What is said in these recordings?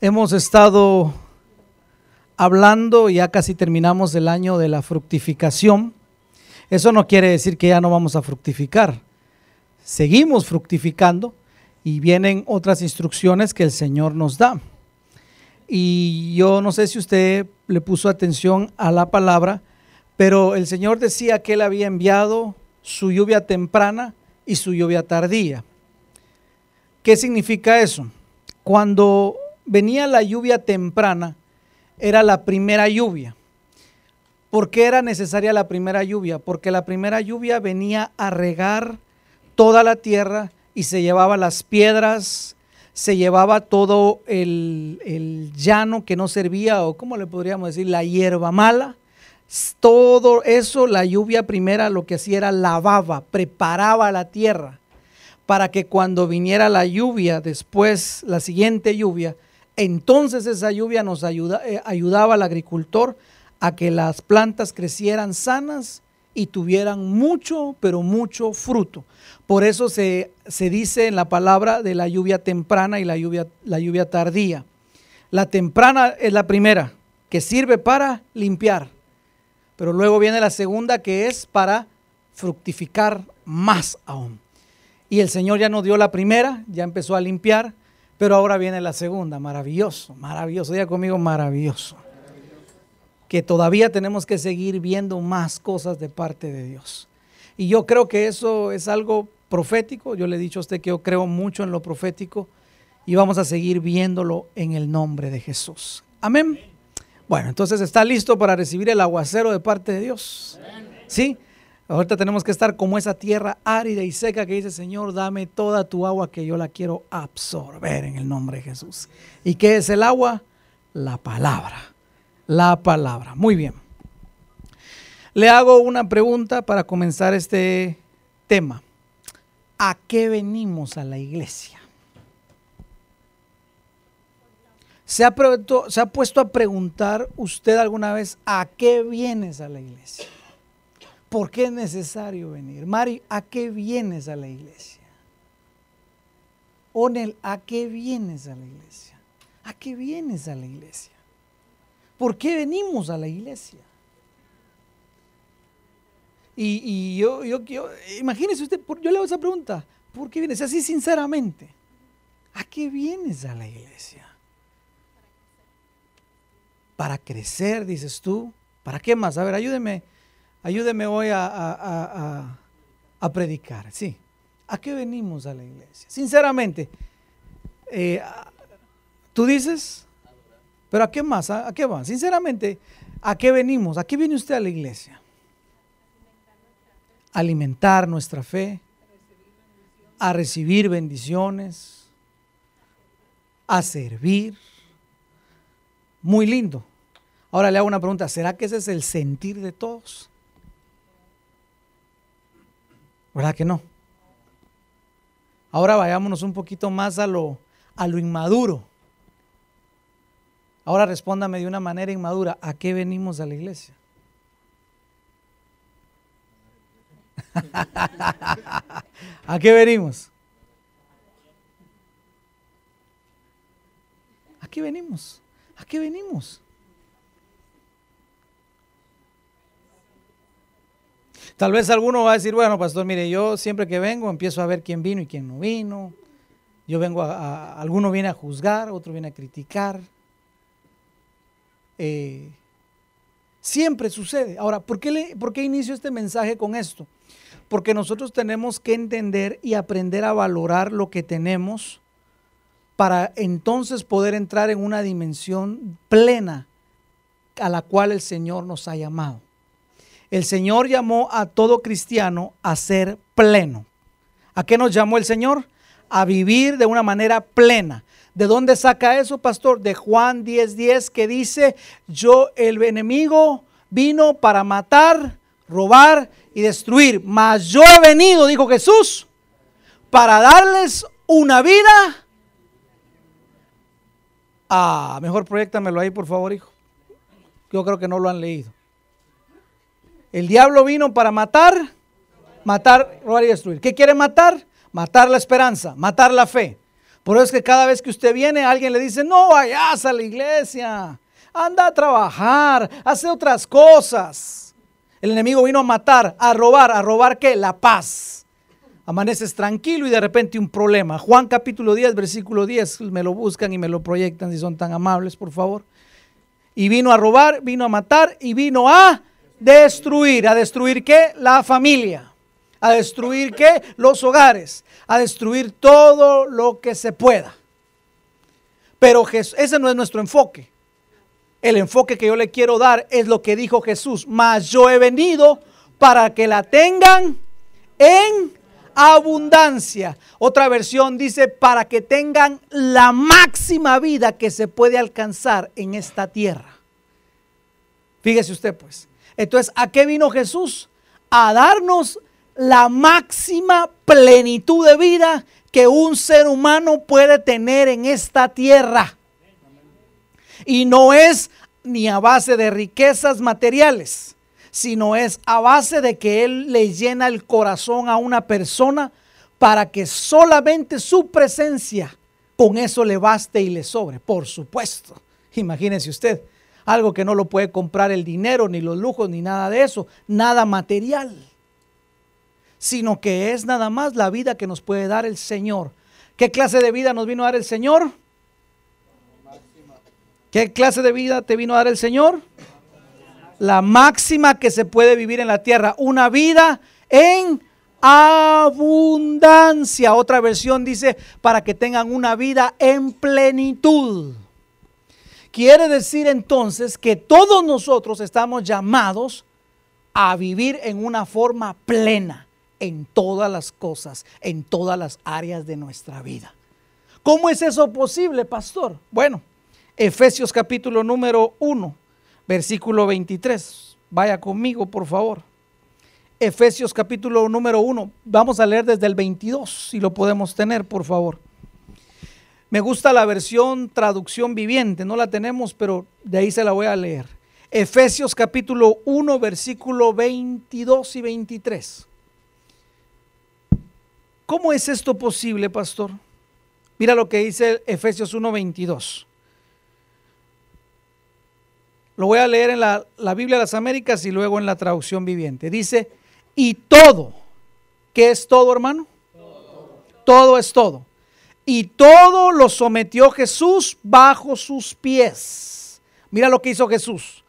Hemos estado hablando, ya casi terminamos el año de la fructificación. Eso no quiere decir que ya no vamos a fructificar. Seguimos fructificando y vienen otras instrucciones que el Señor nos da. Y yo no sé si usted le puso atención a la palabra, pero el Señor decía que Él había enviado su lluvia temprana y su lluvia tardía. ¿Qué significa eso? Cuando venía la lluvia temprana, era la primera lluvia. ¿Por qué era necesaria la primera lluvia? Porque la primera lluvia venía a regar toda la tierra y se llevaba las piedras, se llevaba todo el, llano que no servía, o como le podríamos decir, la hierba mala. Todo eso, la lluvia primera lo que hacía era lavaba, preparaba la tierra para que cuando viniera la lluvia, después la siguiente lluvia, entonces esa lluvia nos eh, ayudaba al agricultor a que las plantas crecieran sanas y tuvieran mucho, pero mucho fruto. Por eso se, dice en la palabra de la lluvia temprana y la lluvia, la lluvia tardía. La temprana es la primera, que sirve para limpiar. Pero luego viene la segunda, que es para fructificar más aún. Y el Señor ya nos dio la primera, ya empezó a limpiar, pero ahora viene la segunda, maravilloso, maravilloso, diga conmigo maravilloso. Que todavía tenemos que seguir viendo más cosas de parte de Dios. Y yo creo que eso es algo profético. Yo le he dicho a usted que yo creo mucho en lo profético y vamos a seguir viéndolo en el nombre de Jesús. Amén. Bueno, entonces está listo para recibir el aguacero de parte de Dios. ¿Sí? Ahorita tenemos que estar como esa tierra árida y seca que dice, Señor, dame toda tu agua que yo la quiero absorber en el nombre de Jesús. ¿Y qué es el agua? La palabra. La palabra. Muy bien. Le hago una pregunta para comenzar este tema. ¿A qué venimos a la iglesia? ¿Se ha, ¿Se ha puesto a preguntar usted alguna vez a qué vienes a la iglesia? ¿Por qué es necesario venir? Mari, ¿a qué vienes a la iglesia? Onel, ¿a qué vienes a la iglesia? ¿A qué vienes a la iglesia? ¿Por qué venimos a la iglesia? Y, yo, yo, yo, imagínese usted, yo le hago esa pregunta, ¿por qué vienes? Así sinceramente, ¿a qué vienes a la iglesia? Para crecer, dices tú. ¿Para qué más? A ver, ayúdeme ayúdeme hoy a, predicar. Sí. ¿A qué venimos a la iglesia? Sinceramente, eh, tú dices, pero ¿a qué más? ¿A, qué va? Sinceramente, ¿a qué venimos? ¿A qué viene usted a la iglesia? Alimentar nuestra fe, a recibir bendiciones, a servir. Muy lindo. Ahora le hago una pregunta, ¿será que ese es el sentir de todos? ¿Verdad que no? Ahora vayámonos un poquito más a lo, a lo inmaduro. Ahora respóndame de una manera inmadura. ¿A qué venimos a la iglesia? ¿A qué venimos? ¿A qué venimos? ¿A qué venimos? Tal vez alguno va a decir, bueno, pastor, mire, yo siempre que vengo empiezo a ver quién vino y quién no vino. Yo vengo a, alguno viene a juzgar, otro viene a criticar. Eh, siempre sucede. Ahora, ¿por qué, le, ¿por qué inicio este mensaje con esto? Porque nosotros tenemos que entender y aprender a valorar lo que tenemos para entonces poder entrar en una dimensión plena a la cual el Señor nos ha llamado. El Señor llamó a todo cristiano a ser pleno. ¿A qué nos llamó el Señor? A vivir de una manera plena. ¿De dónde saca eso, pastor? De Juan 10:10 10, que dice, yo el enemigo vino para matar, robar y destruir. Mas yo he venido, dijo Jesús, para darles una vida. Ah, mejor proyectamelo ahí, por favor, hijo. Yo creo que no lo han leído. El diablo vino para matar, matar, robar y destruir. ¿Qué quiere matar? Matar la esperanza, matar la fe. Por eso es que cada vez que usted viene, alguien le dice, no vayas a la iglesia, anda a trabajar, hace otras cosas. El enemigo vino a matar, a robar, a robar qué? La paz. Amaneces tranquilo y de repente un problema. Juan capítulo 10, versículo 10, me lo buscan y me lo proyectan si son tan amables, por favor. Y vino a robar, vino a matar y vino a destruir. ¿A destruir qué? La familia. ¿A destruir qué? Los hogares. A destruir todo lo que se pueda. Pero ese no es nuestro enfoque. El enfoque que yo le quiero dar es lo que dijo Jesús. Mas yo he venido para que la tengan en abundancia. Otra versión dice para que tengan la máxima vida que se puede alcanzar en esta tierra. Fíjese usted pues. Entonces, ¿a qué vino Jesús? A darnos la máxima plenitud de vida que un ser humano puede tener en esta tierra. Y no es ni a base de riquezas materiales, sino es a base de que Él le llena el corazón a una persona para que solamente su presencia con eso le baste y le sobre. Por supuesto. Imagínese usted, algo que no lo puede comprar el dinero, ni los lujos, ni nada de eso, nada material, sino que es nada más la vida que nos puede dar el Señor. ¿Qué clase de vida nos vino a dar el Señor? ¿Qué clase de vida te vino a dar el Señor? La máxima que se puede vivir en la tierra. Una vida en abundancia. Otra versión dice, para que tengan una vida en plenitud. Quiere decir entonces que todos nosotros estamos llamados a vivir en una forma plena en todas las cosas, en todas las áreas de nuestra vida. ¿Cómo es eso posible, pastor? Bueno, Efesios capítulo número 1, versículo 23. Vaya conmigo, por favor. Efesios capítulo número 1. Vamos a leer desde el 22, si lo podemos tener, por favor. Me gusta la versión traducción viviente, no la tenemos, pero de ahí se la voy a leer. Efesios capítulo 1, versículo 22 y 23. ¿Cómo es esto posible, pastor? Mira lo que dice Efesios 1, 22. Lo voy a leer en la, Biblia de las Américas y luego en la traducción viviente. Dice, y todo, ¿qué es todo, hermano? Todo es todo. Y todo lo sometió Jesús bajo sus pies. Mira lo que hizo Jesús.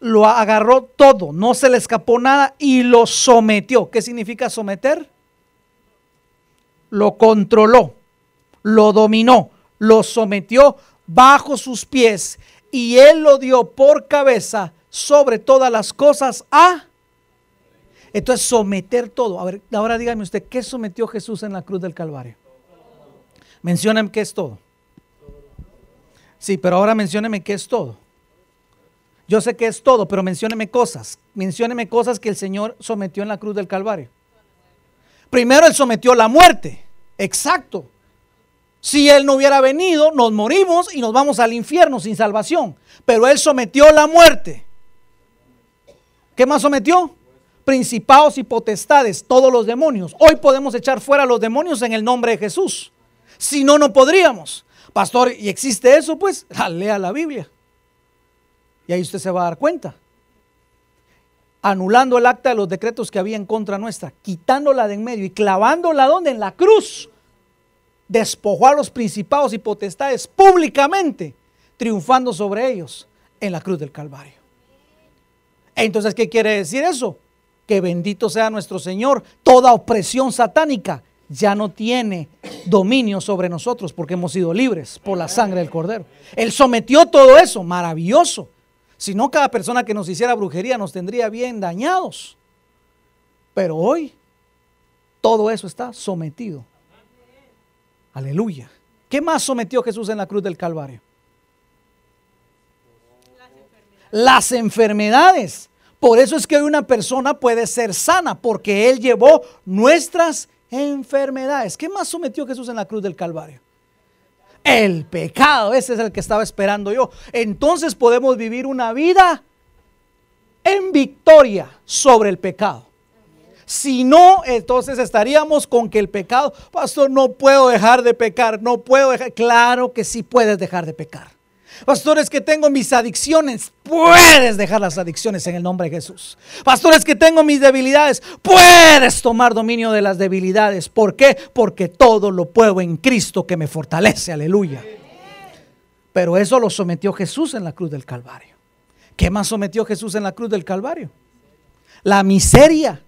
Lo agarró todo, no se le escapó nada y lo sometió. ¿Qué significa someter? Lo controló, lo dominó, lo sometió bajo sus pies y él lo dio por cabeza sobre todas las cosas a... Entonces someter todo. A ver, ahora dígame usted, ¿qué sometió Jesús en la cruz del Calvario? Mencióneme qué es todo. Sí, pero ahora mencióneme qué es todo. Yo sé que es todo, pero mencióneme cosas. Mencióneme cosas que el Señor sometió en la cruz del Calvario. Primero Él sometió la muerte. Exacto. Si Él no hubiera venido, nos morimos y nos vamos al infierno sin salvación. Pero Él sometió la muerte. ¿Qué más sometió? Principados y potestades, todos los demonios. Hoy podemos echar fuera los demonios en el nombre de Jesús. Si no, no podríamos. Pastor, ¿y existe eso? Pues lea la Biblia. Y ahí usted se va a dar cuenta. Anulando el acta de los decretos que había en contra nuestra, quitándola de en medio y clavándola donde? En la cruz despojó a los principados y potestades públicamente, triunfando sobre ellos en la cruz del Calvario. Entonces, ¿qué quiere decir eso? Que bendito sea nuestro Señor, toda opresión satánica ya no tiene dominio sobre nosotros porque hemos sido libres por la sangre del Cordero. Él sometió todo eso, maravilloso. Si no, cada persona que nos hiciera brujería nos tendría bien dañados. Pero hoy todo eso está sometido Aleluya. ¿Qué más sometió Jesús en la cruz del Calvario? Las enfermedades. Por eso es que una persona puede ser sana, porque Él llevó nuestras enfermedades. ¿Qué más sometió Jesús en la cruz del Calvario? El pecado, ese es el que estaba esperando yo. Entonces podemos vivir una vida en victoria sobre el pecado. Si no, entonces estaríamos con que el pecado, pastor, no puedo dejar de pecar, no puedo dejar. Claro que sí puedes dejar de pecar. Pastores que tengo mis adicciones, puedes dejar las adicciones en el nombre de Jesús. Pastores que tengo mis debilidades, puedes tomar dominio de las debilidades. ¿Por qué? Porque todo lo puedo en Cristo que me fortalece. Aleluya. Pero eso lo sometió Jesús en la cruz del Calvario. ¿Qué más sometió Jesús en la cruz del Calvario? La miseria.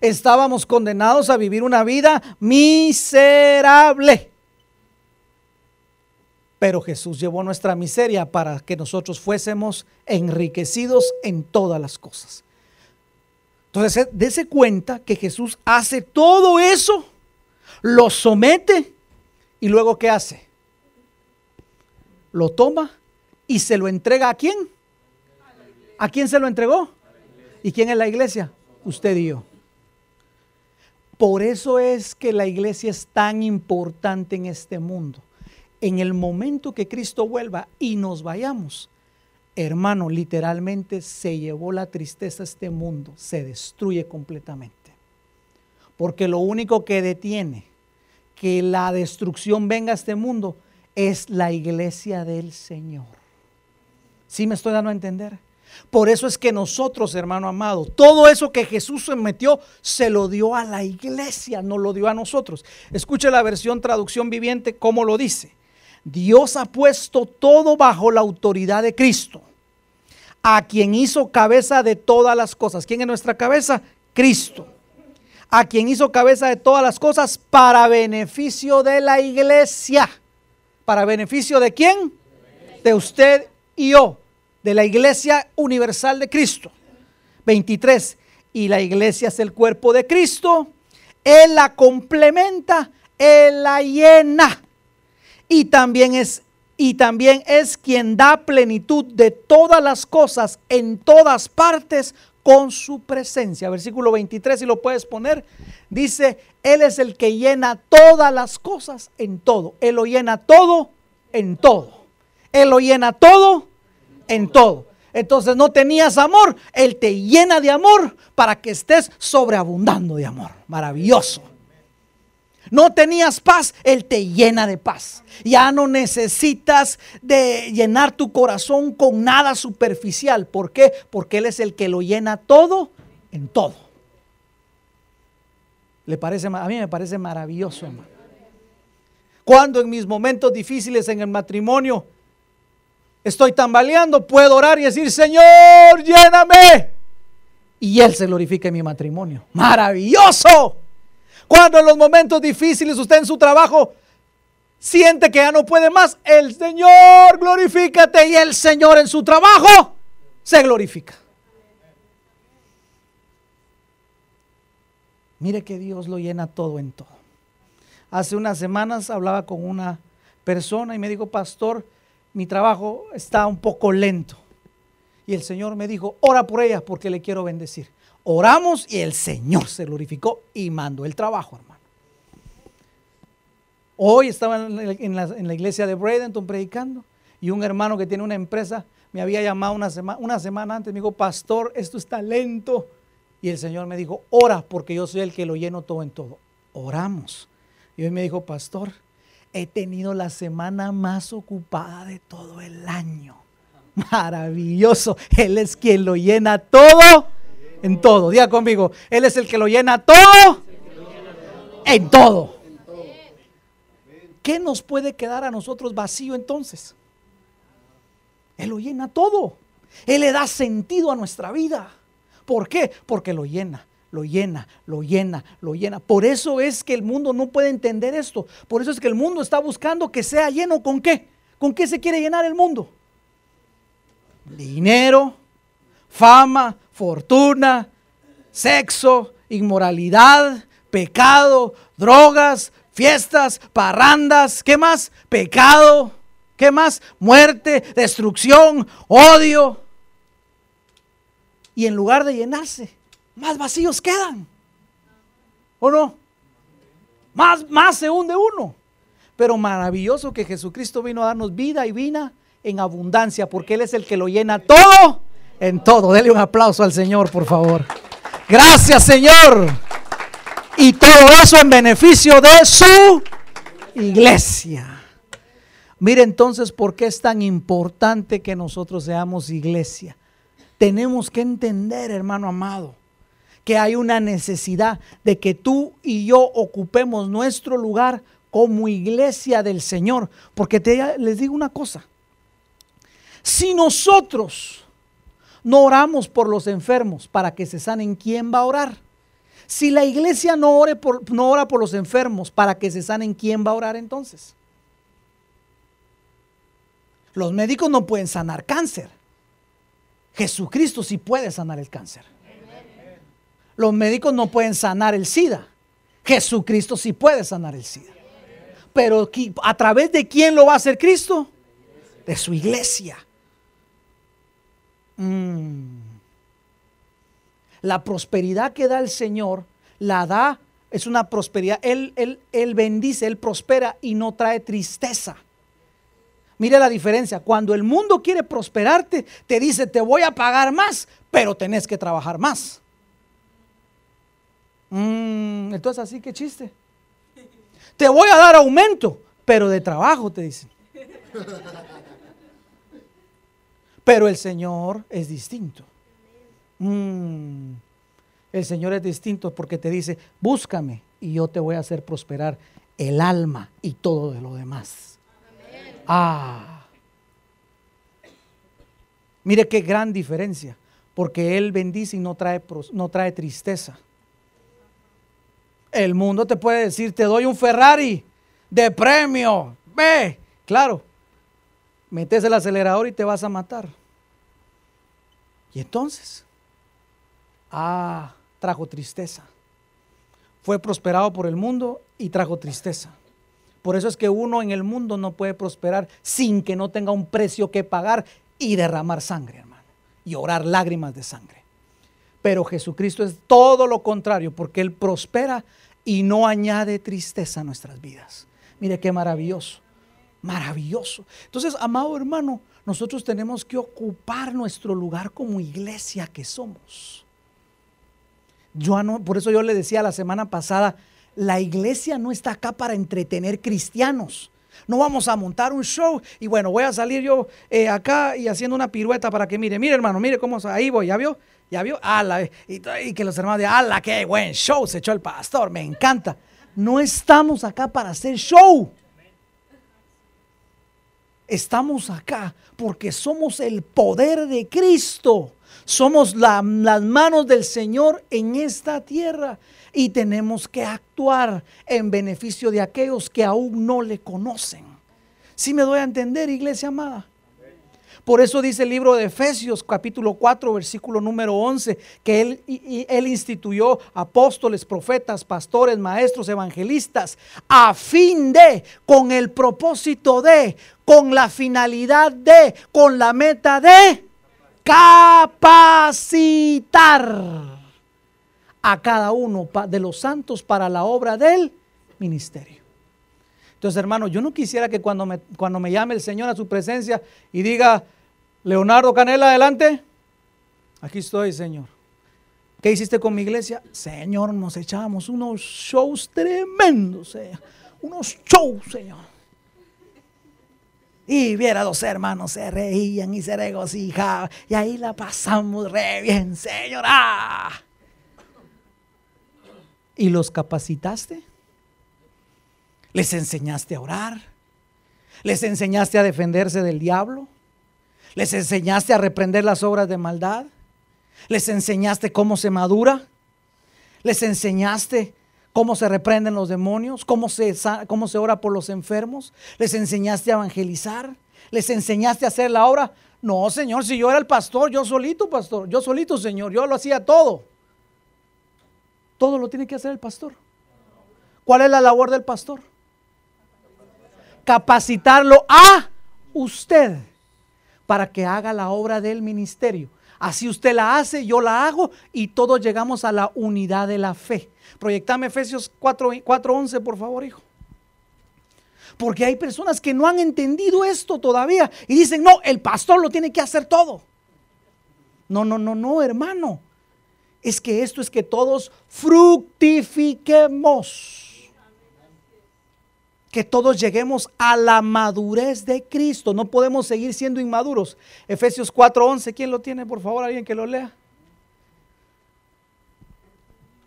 Estábamos condenados a vivir una vida miserable. Pero Jesús llevó nuestra miseria para que nosotros fuésemos enriquecidos en todas las cosas. Entonces, dése cuenta que Jesús hace todo eso, lo somete y luego ¿qué hace? Lo toma y se lo entrega a quién? ¿A quién se lo entregó? ¿Y quién es la iglesia? Usted y yo. Por eso es que la iglesia es tan importante en este mundo en el momento que Cristo vuelva y nos vayamos, hermano, literalmente se llevó la tristeza a este mundo, se destruye completamente. Porque lo único que detiene que la destrucción venga a este mundo es la iglesia del Señor. ¿Sí me estoy dando a entender? Por eso es que nosotros, hermano amado, todo eso que Jesús se metió, se lo dio a la iglesia, no lo dio a nosotros. Escuche la versión traducción viviente, cómo lo dice. Dios ha puesto todo bajo la autoridad de Cristo, a quien hizo cabeza de todas las cosas. ¿Quién es nuestra cabeza? Cristo. A quien hizo cabeza de todas las cosas para beneficio de la iglesia. ¿Para beneficio de quién? De usted y yo, de la iglesia universal de Cristo. 23. Y la iglesia es el cuerpo de Cristo. Él la complementa, Él la llena y también es y también es quien da plenitud de todas las cosas en todas partes con su presencia. Versículo 23, si lo puedes poner, dice, Él es el que llena todas las cosas en todo. Él lo llena todo en todo. Él lo llena todo en todo. Entonces no tenías amor, Él te llena de amor para que estés sobreabundando de amor. Maravilloso no tenías paz, Él te llena de paz. Ya no necesitas de llenar tu corazón con nada superficial. ¿Por qué? Porque Él es el que lo llena todo en todo. ¿Le parece, a mí me parece maravilloso, hermano. Cuando en mis momentos difíciles en el matrimonio estoy tambaleando, puedo orar y decir, Señor, lléname. Y Él se glorifica en mi matrimonio. Maravilloso. Cuando en los momentos difíciles usted en su trabajo siente que ya no puede más, el Señor glorifícate y el Señor en su trabajo se glorifica. Mire que Dios lo llena todo en todo. Hace unas semanas hablaba con una persona y me dijo, pastor, mi trabajo está un poco lento. Y el Señor me dijo, ora por ella porque le quiero bendecir. Oramos y el Señor se glorificó y mandó el trabajo, hermano. Hoy estaba en la, iglesia de Bradenton predicando y un hermano que tiene una empresa me había llamado una, semana, antes, me dijo, pastor, esto está lento. Y el Señor me dijo, ora porque yo soy el que lo lleno todo en todo. Oramos. Y hoy me dijo, pastor, he tenido la semana más ocupada de todo el año. Maravilloso. Él es quien lo llena todo en todo. Diga conmigo, Él es el que lo llena todo en todo. ¿Qué nos puede quedar a nosotros vacío entonces? Él lo llena todo. Él le da sentido a nuestra vida. ¿Por qué? Porque lo llena, lo llena, lo llena, lo llena. Por eso es que el mundo no puede entender esto. Por eso es que el mundo está buscando que sea lleno con qué. ¿Con qué se quiere llenar el mundo? Dinero, fama, fortuna, sexo, inmoralidad, pecado, drogas, fiestas, parrandas, ¿qué más? Pecado, ¿qué más? Muerte, destrucción, odio. Y en lugar de llenarse, más vacíos quedan. ¿O no? Más, más se hunde uno. Pero maravilloso que Jesucristo vino a darnos vida y vida en abundancia, porque Él es el que lo llena todo en todo. Dele un aplauso al Señor, por favor. Gracias, Señor. Y todo eso en beneficio de su iglesia. Mire entonces por qué es tan importante que nosotros seamos iglesia. Tenemos que entender, hermano amado, que hay una necesidad de que tú y yo ocupemos nuestro lugar como iglesia del Señor. Porque te, les digo una cosa, si nosotros no oramos por los enfermos para que se sanen, ¿quién va a orar? Si la iglesia no, ore por, no ora por los enfermos para que se sanen, ¿quién va a orar entonces? Los médicos no pueden sanar cáncer. Jesucristo sí puede sanar el cáncer. Los médicos no pueden sanar el SIDA. Jesucristo sí puede sanar el SIDA. Pero a través de quién lo va a hacer Cristo? De su iglesia. Mm. La prosperidad que da el Señor, la da, es una prosperidad. Él, él, bendice, Él prospera y no trae tristeza. Mire la diferencia. Cuando el mundo quiere prosperarte, te dice, te voy a pagar más, pero tenés que trabajar más. Mm, entonces así que chiste. Te voy a dar aumento, pero de trabajo te dicen. Pero el Señor es distinto. Mm, el Señor es distinto porque te dice, búscame y yo te voy a hacer prosperar el alma y todo de lo demás. Ah. Mire qué gran diferencia, porque Él bendice y no trae, no trae tristeza. El mundo te puede decir, te doy un Ferrari de premio, ve, claro, metes el acelerador y te vas a matar. Y entonces, ah, trajo tristeza. Fue prosperado por el mundo y trajo tristeza. Por eso es que uno en el mundo no puede prosperar sin que no tenga un precio que pagar y derramar sangre, hermano, y orar lágrimas de sangre. Pero Jesucristo es todo lo contrario, porque Él prospera y no añade tristeza a nuestras vidas. Mire qué maravilloso, maravilloso. Entonces, amado hermano, nosotros tenemos que ocupar nuestro lugar como iglesia que somos. Yo no, por eso yo le decía la semana pasada, la iglesia no está acá para entretener cristianos. No vamos a montar un show y bueno, voy a salir yo eh, acá y haciendo una pirueta para que mire, mire hermano, mire cómo ahí voy, ¿ya vio? ¿Ya vio? ¡Ala! Y, y que los hermanos digan, ¡ala, qué buen show se echó el pastor! Me encanta. No estamos acá para hacer show. Estamos acá porque somos el poder de Cristo. Somos las manos del Señor en esta tierra y tenemos que actuar en beneficio de aquellos que aún no le conocen. Si me doy a entender, iglesia amada? Por eso dice el libro de Efesios capítulo 4 versículo número 11 que él, él instituyó apóstoles, profetas, pastores, maestros, evangelistas a fin de, con el propósito de, con la finalidad de, con la meta de capacitar a cada uno de los santos para la obra del ministerio. Entonces, hermano, yo no quisiera que cuando me, cuando me llame el Señor a su presencia y diga, Leonardo Canela, adelante. Aquí estoy, Señor. ¿Qué hiciste con mi iglesia? Señor, nos echamos unos shows tremendos. Unos shows, Señor. Y viera los hermanos se reían y se regocijaban. Y ahí la pasamos re bien, Señor. ¡Ah! ¿Y los capacitaste? ¿Les enseñaste a orar? ¿Les enseñaste a defenderse del diablo? ¿Les enseñaste a reprender las obras de maldad? ¿Les enseñaste cómo se madura? ¿Les enseñaste cómo se reprenden los demonios? ¿Cómo se, cómo se ora por los enfermos? ¿Les enseñaste a evangelizar? ¿Les enseñaste a hacer la obra? No, Señor, si yo era el pastor, yo solito, pastor, yo solito, Señor, yo lo hacía todo. Todo lo tiene que hacer el pastor. ¿Cuál es la labor del pastor? Capacitarlo a usted para que haga la obra del ministerio. Así usted la hace, yo la hago y todos llegamos a la unidad de la fe. Proyectame Efesios 4:11, por favor, hijo. Porque hay personas que no han entendido esto todavía y dicen, no, el pastor lo tiene que hacer todo. No, no, no, no, hermano. es que esto es que todos fructifiquemos. Que todos lleguemos a la madurez de Cristo. No podemos seguir siendo inmaduros. Efesios 4:11, ¿quién lo tiene? Por favor, alguien que lo lea.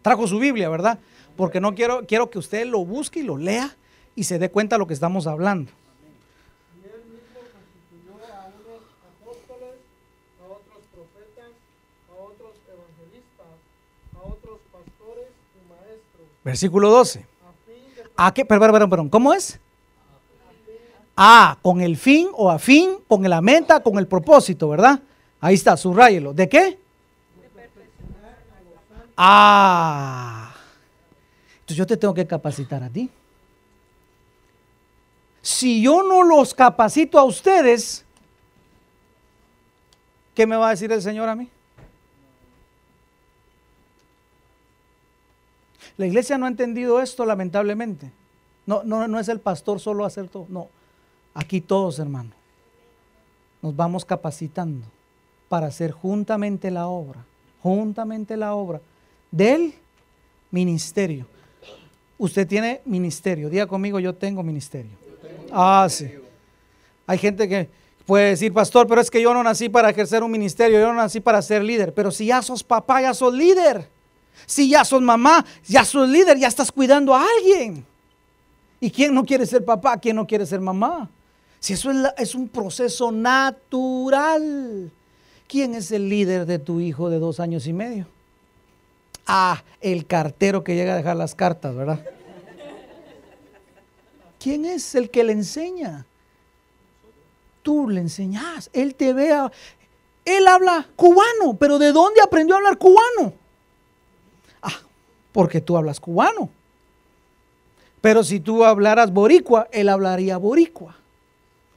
Trajo su Biblia, ¿verdad? Porque no quiero, quiero que usted lo busque y lo lea y se dé cuenta de lo que estamos hablando. Versículo 12. ¿A qué? Perdón, perdón, perdón. ¿Cómo es? Ah, con el fin o a fin, con la meta, con el propósito, ¿verdad? Ahí está, subrayelo. ¿De qué? Ah. Entonces yo te tengo que capacitar a ti. Si yo no los capacito a ustedes, ¿qué me va a decir el Señor a mí? La iglesia no ha entendido esto, lamentablemente. No, no, no es el pastor solo hacer todo. No, aquí todos, hermano. Nos vamos capacitando para hacer juntamente la obra, juntamente la obra del ministerio. Usted tiene ministerio. Diga conmigo, yo tengo ministerio. Ah, sí. Hay gente que puede decir, pastor, pero es que yo no nací para ejercer un ministerio, yo no nací para ser líder. Pero si ya sos papá, ya sos líder. Si ya sos mamá, ya sos líder, ya estás cuidando a alguien. ¿Y quién no quiere ser papá? ¿Quién no quiere ser mamá? Si eso es, es un proceso natural. ¿Quién es el líder de tu hijo de dos años y medio? Ah, el cartero que llega a dejar las cartas, ¿verdad? ¿Quién es el que le enseña? Tú le enseñas, él te vea. Él habla cubano, pero ¿de dónde aprendió a hablar cubano? Porque tú hablas cubano. Pero si tú hablaras boricua, él hablaría boricua.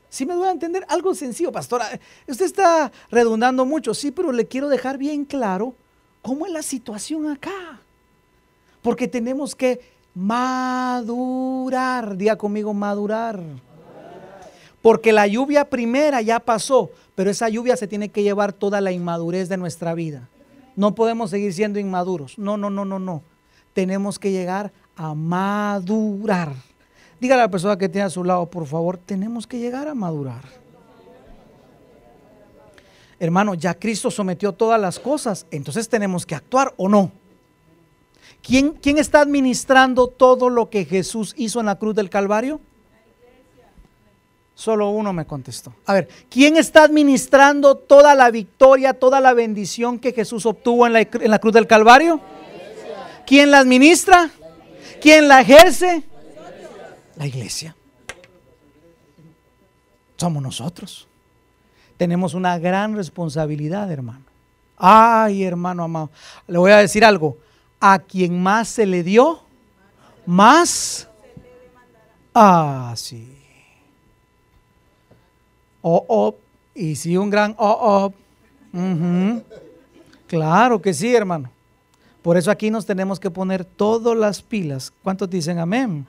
¿Sí me voy a entender? Algo sencillo, pastora. Usted está redundando mucho, sí, pero le quiero dejar bien claro cómo es la situación acá. Porque tenemos que madurar. Diga conmigo, madurar. Porque la lluvia primera ya pasó, pero esa lluvia se tiene que llevar toda la inmadurez de nuestra vida. No podemos seguir siendo inmaduros. No, no, no, no, no tenemos que llegar a madurar. Dígale a la persona que tiene a su lado, por favor, tenemos que llegar a madurar. Hermano, ya Cristo sometió todas las cosas, entonces tenemos que actuar o no. ¿Quién, ¿Quién, está administrando todo lo que Jesús hizo en la cruz del Calvario? Solo uno me contestó. A ver, ¿quién está administrando toda la victoria, toda la bendición que Jesús obtuvo en la, en la cruz del Calvario? ¿Quién la administra? ¿Quién la ejerce? La iglesia. Somos nosotros. Tenemos una gran responsabilidad, hermano. Ay, hermano amado. Le voy a decir algo. A quien más se le dio, más. Ah, sí. Oh, oh. Y sí, un gran oh, oh. Claro que sí, hermano. Por eso aquí nos tenemos que poner todas las pilas. ¿Cuántos dicen amén?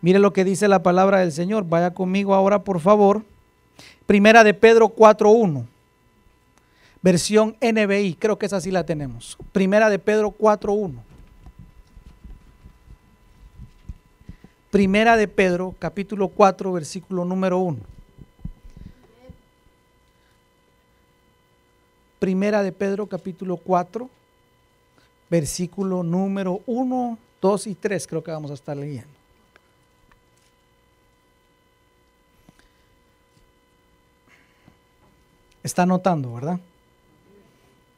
Mire lo que dice la palabra del Señor. Vaya conmigo ahora, por favor. Primera de Pedro 4.1. Versión NBI. Creo que esa sí la tenemos. Primera de Pedro 4.1. Primera de Pedro, capítulo 4, versículo número 1. Primera de Pedro, capítulo 4 versículo número 1, 2 y 3 creo que vamos a estar leyendo. Está anotando, ¿verdad?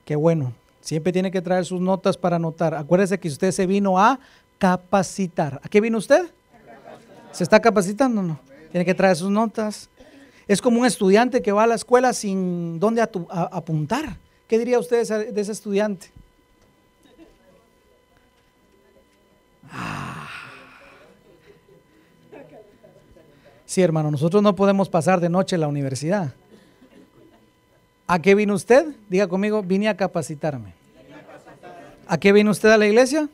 Qué bueno. Siempre tiene que traer sus notas para anotar. Acuérdese que usted se vino a capacitar. ¿A qué vino usted? ¿Se está capacitando no? Tiene que traer sus notas. Es como un estudiante que va a la escuela sin dónde apuntar. ¿Qué diría usted de ese estudiante? Sí, hermano, nosotros no podemos pasar de noche en la universidad. ¿A qué vino usted? Diga conmigo, vine a capacitarme. ¿A qué vino usted a la iglesia?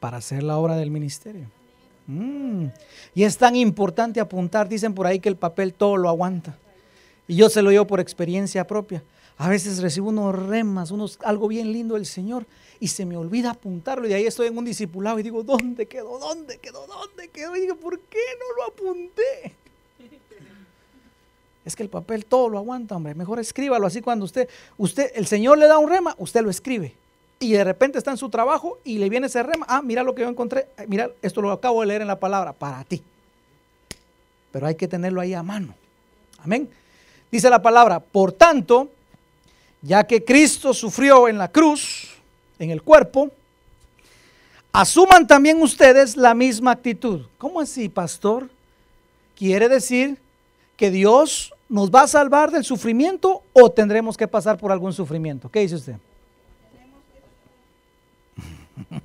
Para hacer la obra del ministerio. Mm. Y es tan importante apuntar, dicen por ahí que el papel todo lo aguanta. Y yo se lo digo por experiencia propia. A veces recibo unos remas, unos, algo bien lindo del Señor y se me olvida apuntarlo y ahí estoy en un discipulado y digo, ¿dónde quedó? ¿Dónde quedó? ¿Dónde quedó? Y digo, ¿por qué no lo apunté? Es que el papel todo lo aguanta, hombre. Mejor escríbalo así cuando usted, usted, el Señor le da un rema, usted lo escribe. Y de repente está en su trabajo y le viene ese rema. Ah, mira lo que yo encontré. Mira, esto lo acabo de leer en la palabra, para ti. Pero hay que tenerlo ahí a mano. Amén. Dice la palabra, por tanto, ya que Cristo sufrió en la cruz, en el cuerpo, asuman también ustedes la misma actitud. ¿Cómo así, pastor? Quiere decir que Dios nos va a salvar del sufrimiento o tendremos que pasar por algún sufrimiento. ¿Qué dice usted?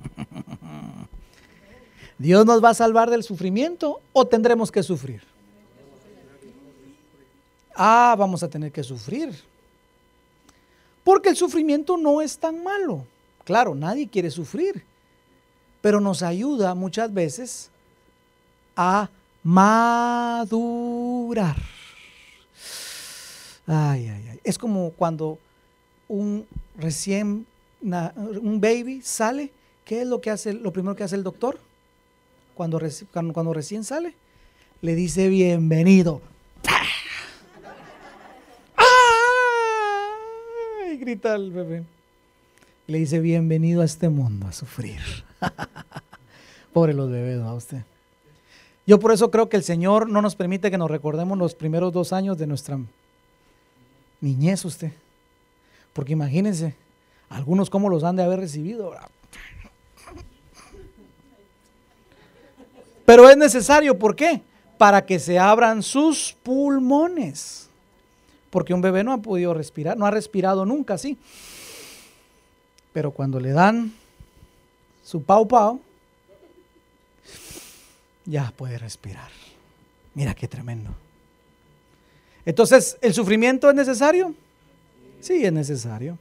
¿Dios nos va a salvar del sufrimiento o tendremos que sufrir? Ah, vamos a tener que sufrir. Porque el sufrimiento no es tan malo. Claro, nadie quiere sufrir, pero nos ayuda muchas veces a madurar. Ay, ay, ay. Es como cuando un recién, un baby sale, ¿qué es lo que hace, lo primero que hace el doctor? Cuando, cuando, recién sale, le dice bienvenido. Grita el bebé le dice bienvenido a este mundo a sufrir. Pobre los bebés, a usted? Yo por eso creo que el Señor no nos permite que nos recordemos los primeros dos años de nuestra niñez, usted. Porque imagínense, algunos cómo los han de haber recibido. Pero es necesario, ¿por qué? Para que se abran sus pulmones. Porque un bebé no ha podido respirar, no ha respirado nunca así. Pero cuando le dan su pau pau, ya puede respirar. Mira qué tremendo. Entonces, ¿el sufrimiento es necesario? Sí, es necesario.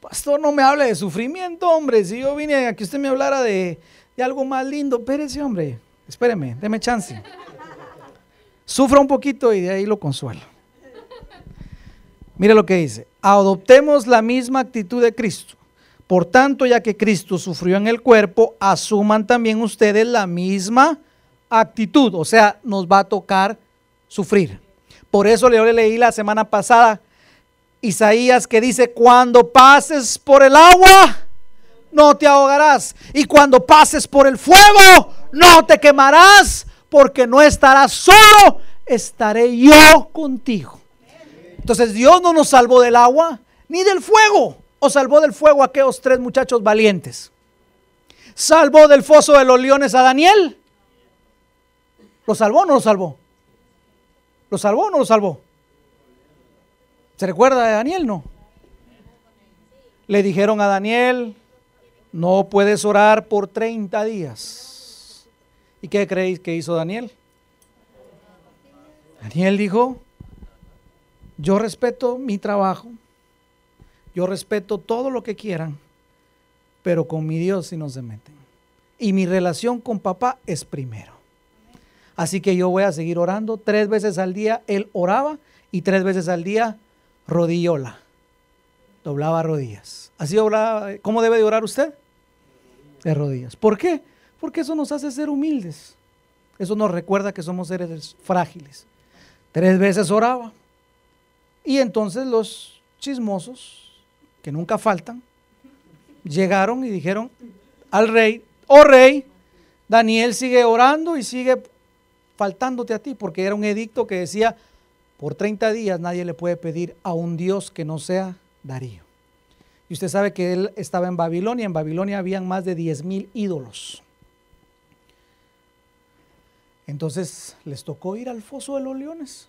Pastor, no me hable de sufrimiento, hombre. Si yo vine a que usted me hablara de, de algo más lindo, espérese, hombre. Espéreme, deme chance. Sufra un poquito y de ahí lo consuelo. Mire lo que dice, adoptemos la misma actitud de Cristo. Por tanto, ya que Cristo sufrió en el cuerpo, asuman también ustedes la misma actitud. O sea, nos va a tocar sufrir. Por eso le leí la semana pasada Isaías que dice, cuando pases por el agua, no te ahogarás. Y cuando pases por el fuego, no te quemarás, porque no estarás solo, estaré yo contigo. Entonces Dios no nos salvó del agua ni del fuego. O salvó del fuego a aquellos tres muchachos valientes. ¿Salvó del foso de los leones a Daniel? ¿Lo salvó o no lo salvó? ¿Lo salvó o no lo salvó? ¿Se recuerda de Daniel? No. Le dijeron a Daniel, no puedes orar por 30 días. ¿Y qué creéis que hizo Daniel? Daniel dijo, yo respeto mi trabajo, yo respeto todo lo que quieran, pero con mi Dios si no se meten. Y mi relación con papá es primero. Así que yo voy a seguir orando. Tres veces al día él oraba y tres veces al día rodillola. Doblaba rodillas. Así obraba. ¿Cómo debe de orar usted? De rodillas. ¿Por qué? Porque eso nos hace ser humildes. Eso nos recuerda que somos seres frágiles. Tres veces oraba. Y entonces los chismosos, que nunca faltan, llegaron y dijeron al rey, oh rey, Daniel sigue orando y sigue faltándote a ti, porque era un edicto que decía, por 30 días nadie le puede pedir a un Dios que no sea Darío. Y usted sabe que él estaba en Babilonia, en Babilonia habían más de 10 mil ídolos. Entonces les tocó ir al foso de los leones.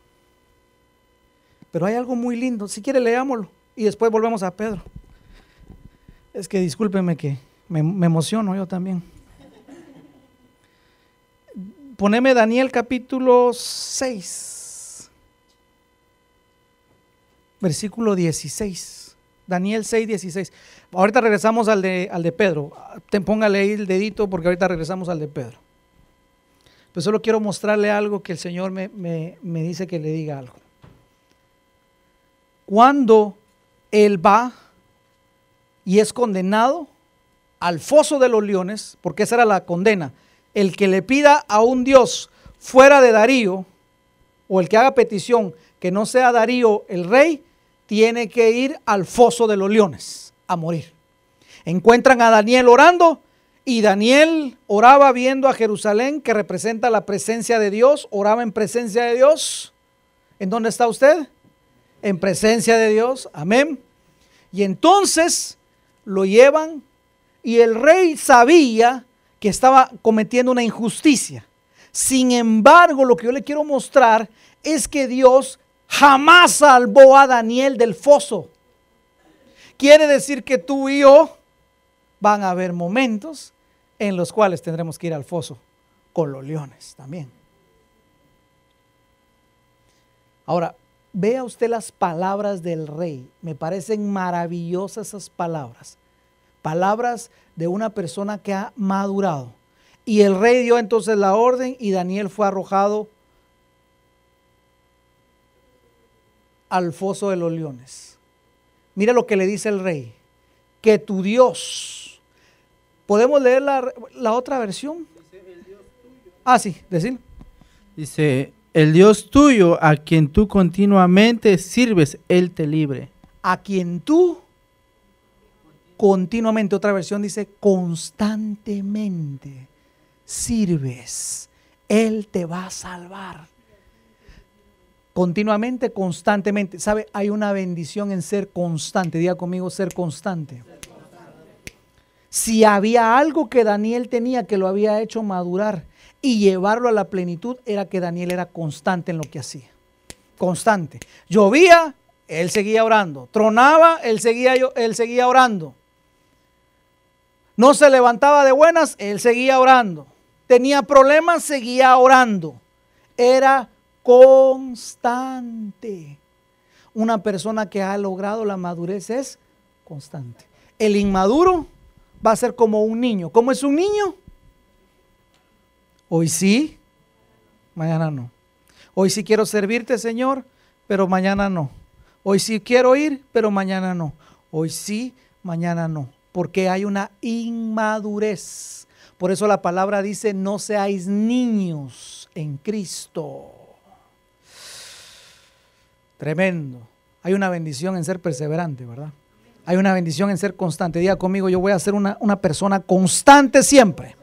Pero hay algo muy lindo. Si quiere, leámoslo y después volvemos a Pedro. Es que discúlpeme que me, emociono yo también. Poneme Daniel capítulo 6, versículo 16. Daniel 6, 16. Ahorita regresamos al de, al de Pedro. póngale ahí el dedito porque ahorita regresamos al de Pedro. Pero solo quiero mostrarle algo que el Señor me, me dice que le diga algo. cuando él va y es condenado al foso de los leones, porque esa era la condena. El que le pida a un Dios fuera de Darío, o el que haga petición que no sea Darío el rey, tiene que ir al foso de los leones a morir. Encuentran a Daniel orando y Daniel oraba viendo a Jerusalén, que representa la presencia de Dios, oraba en presencia de Dios. ¿En dónde está usted? En presencia de Dios. Amén. Y entonces lo llevan y el rey sabía que estaba cometiendo una injusticia. Sin embargo, lo que yo le quiero mostrar es que Dios jamás salvó a Daniel del foso. Quiere decir que tú y yo van a haber momentos en los cuales tendremos que ir al foso con los leones también. Ahora, vea usted las palabras del rey. Me parecen maravillosas esas palabras. Palabras de una persona que ha madurado. Y el rey dio entonces la orden y Daniel fue arrojado al foso de los leones. Mira lo que le dice el rey, que tu Dios, ¿podemos leer la, otra versión? Ah, sí, decir. Dice, el Dios tuyo a quien tú continuamente sirves, Él te libre. A quien tú continuamente, otra versión dice, constantemente sirves, Él te va a salvar continuamente, constantemente. ¿Sabe? Hay una bendición en ser constante. Diga conmigo, ser constante. Si había algo que Daniel tenía que lo había hecho madurar y llevarlo a la plenitud, era que Daniel era constante en lo que hacía. Constante. Llovía, él seguía orando. Tronaba, él seguía, él seguía orando. No se levantaba de buenas, él seguía orando. Tenía problemas, seguía orando. Era constante. Una persona que ha logrado la madurez es constante. El inmaduro va a ser como un niño. ¿Cómo es un niño? Hoy sí, mañana no. Hoy sí quiero servirte, Señor, pero mañana no. Hoy sí quiero ir, pero mañana no. Hoy sí, mañana no. Porque hay una inmadurez. Por eso la palabra dice, no seáis niños en Cristo. Tremendo. Hay una bendición en ser perseverante, ¿verdad? Hay una bendición en ser constante. Diga conmigo, yo voy a ser una, persona constante siempre.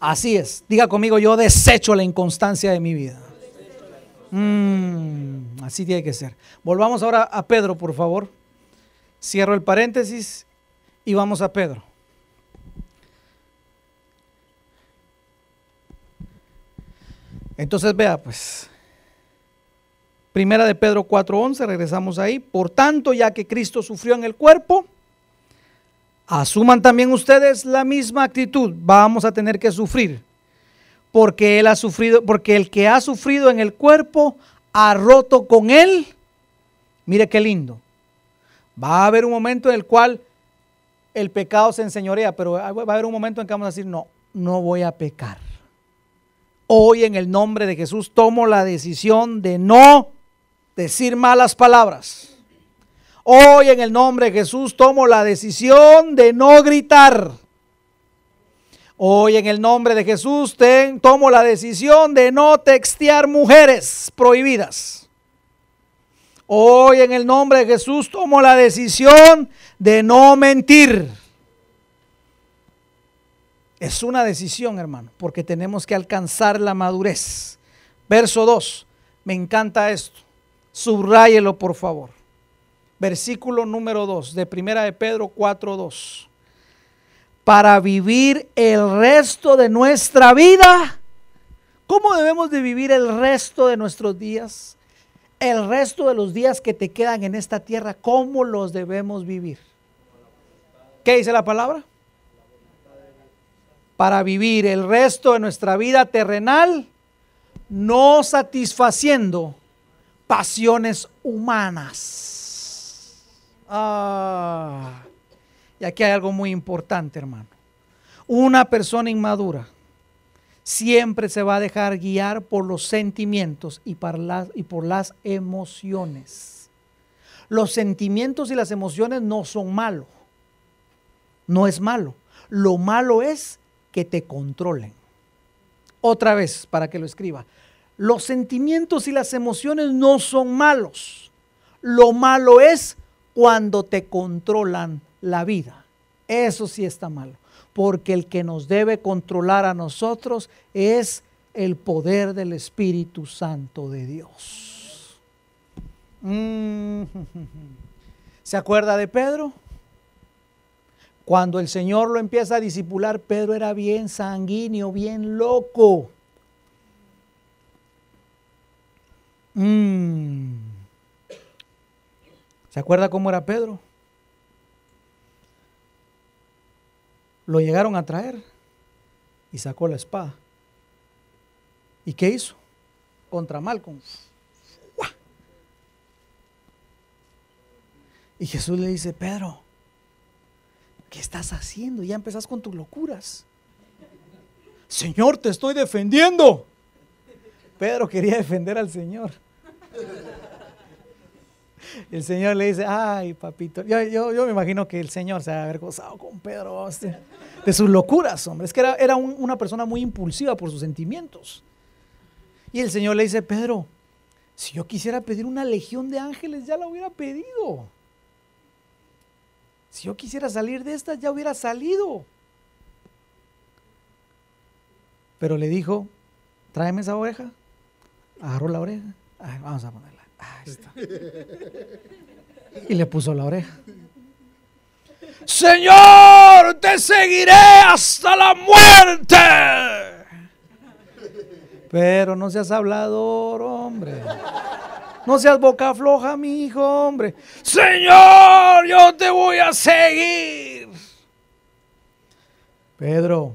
Así es. Diga conmigo, yo desecho la inconstancia de mi vida. Mm, así tiene que ser. Volvamos ahora a Pedro, por favor. Cierro el paréntesis y vamos a Pedro. Entonces vea, pues, Primera de Pedro 4:11, regresamos ahí. Por tanto, ya que Cristo sufrió en el cuerpo, asuman también ustedes la misma actitud. Vamos a tener que sufrir. Porque él ha sufrido, porque el que ha sufrido en el cuerpo ha roto con él. Mire qué lindo. Va a haber un momento en el cual el pecado se enseñorea, pero va a haber un momento en que vamos a decir, no, no voy a pecar. Hoy en el nombre de Jesús tomo la decisión de no decir malas palabras. Hoy en el nombre de Jesús tomo la decisión de no gritar. Hoy en el nombre de Jesús tomo la decisión de no textear mujeres prohibidas. Hoy en el nombre de Jesús tomo la decisión de no mentir. Es una decisión, hermano, porque tenemos que alcanzar la madurez. Verso 2. Me encanta esto. Subráyelo, por favor. Versículo número 2 de Primera de Pedro 4:2. Para vivir el resto de nuestra vida. ¿Cómo debemos de vivir el resto de nuestros días? El resto de los días que te quedan en esta tierra, ¿cómo los debemos vivir? ¿Qué dice la palabra? Para vivir el resto de nuestra vida terrenal, no satisfaciendo pasiones humanas. Ah, y aquí hay algo muy importante, hermano. Una persona inmadura siempre se va a dejar guiar por los sentimientos y por las, y por las emociones. Los sentimientos y las emociones no son malos. No es malo. Lo malo es que te controlen. Otra vez, para que lo escriba. Los sentimientos y las emociones no son malos. Lo malo es cuando te controlan la vida. Eso sí está malo. Porque el que nos debe controlar a nosotros es el poder del Espíritu Santo de Dios. Mm. ¿Se acuerda de Pedro? Cuando el Señor lo empieza a disipular, Pedro era bien sanguíneo, bien loco. Mm. ¿Se acuerda cómo era Pedro? Lo llegaron a traer y sacó la espada. ¿Y qué hizo? Contra Malcolm. Y Jesús le dice, Pedro, ¿qué estás haciendo? Ya empezás con tus locuras. Señor, te estoy defendiendo. Pedro quería defender al Señor. El Señor le dice, ay, papito. Yo, me imagino que el Señor se ha haber gozado con Pedro de sus locuras, hombre. Es que era, una persona muy impulsiva por sus sentimientos. Y el Señor le dice, Pedro, si yo quisiera pedir una legión de ángeles, ya la hubiera pedido. Si yo quisiera salir de esta, ya hubiera salido. Pero le dijo, tráeme esa oreja. Agarró la oreja. Vamos a ponerla. Ahí está. Y le puso la oreja. Señor, te seguiré hasta la muerte. Pero no seas hablador, hombre. No seas boca floja, mi hijo, hombre. Señor, yo te voy a seguir. Pedro,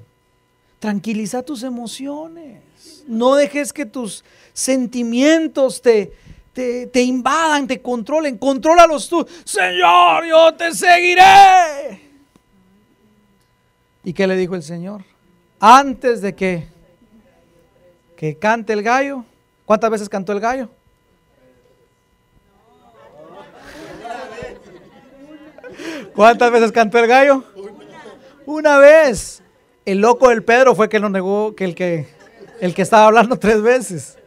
tranquiliza tus emociones. No dejes que tus sentimientos te, te, invadan, te controlen. Controlalos tú. Señor, yo te seguiré. ¿Y qué le dijo el Señor? Antes de que, que cante el gallo. ¿Cuántas veces cantó el gallo? ¿Cuántas veces cantó el gallo? Una vez. El loco del Pedro fue que lo negó, que el que, el que estaba hablando tres veces.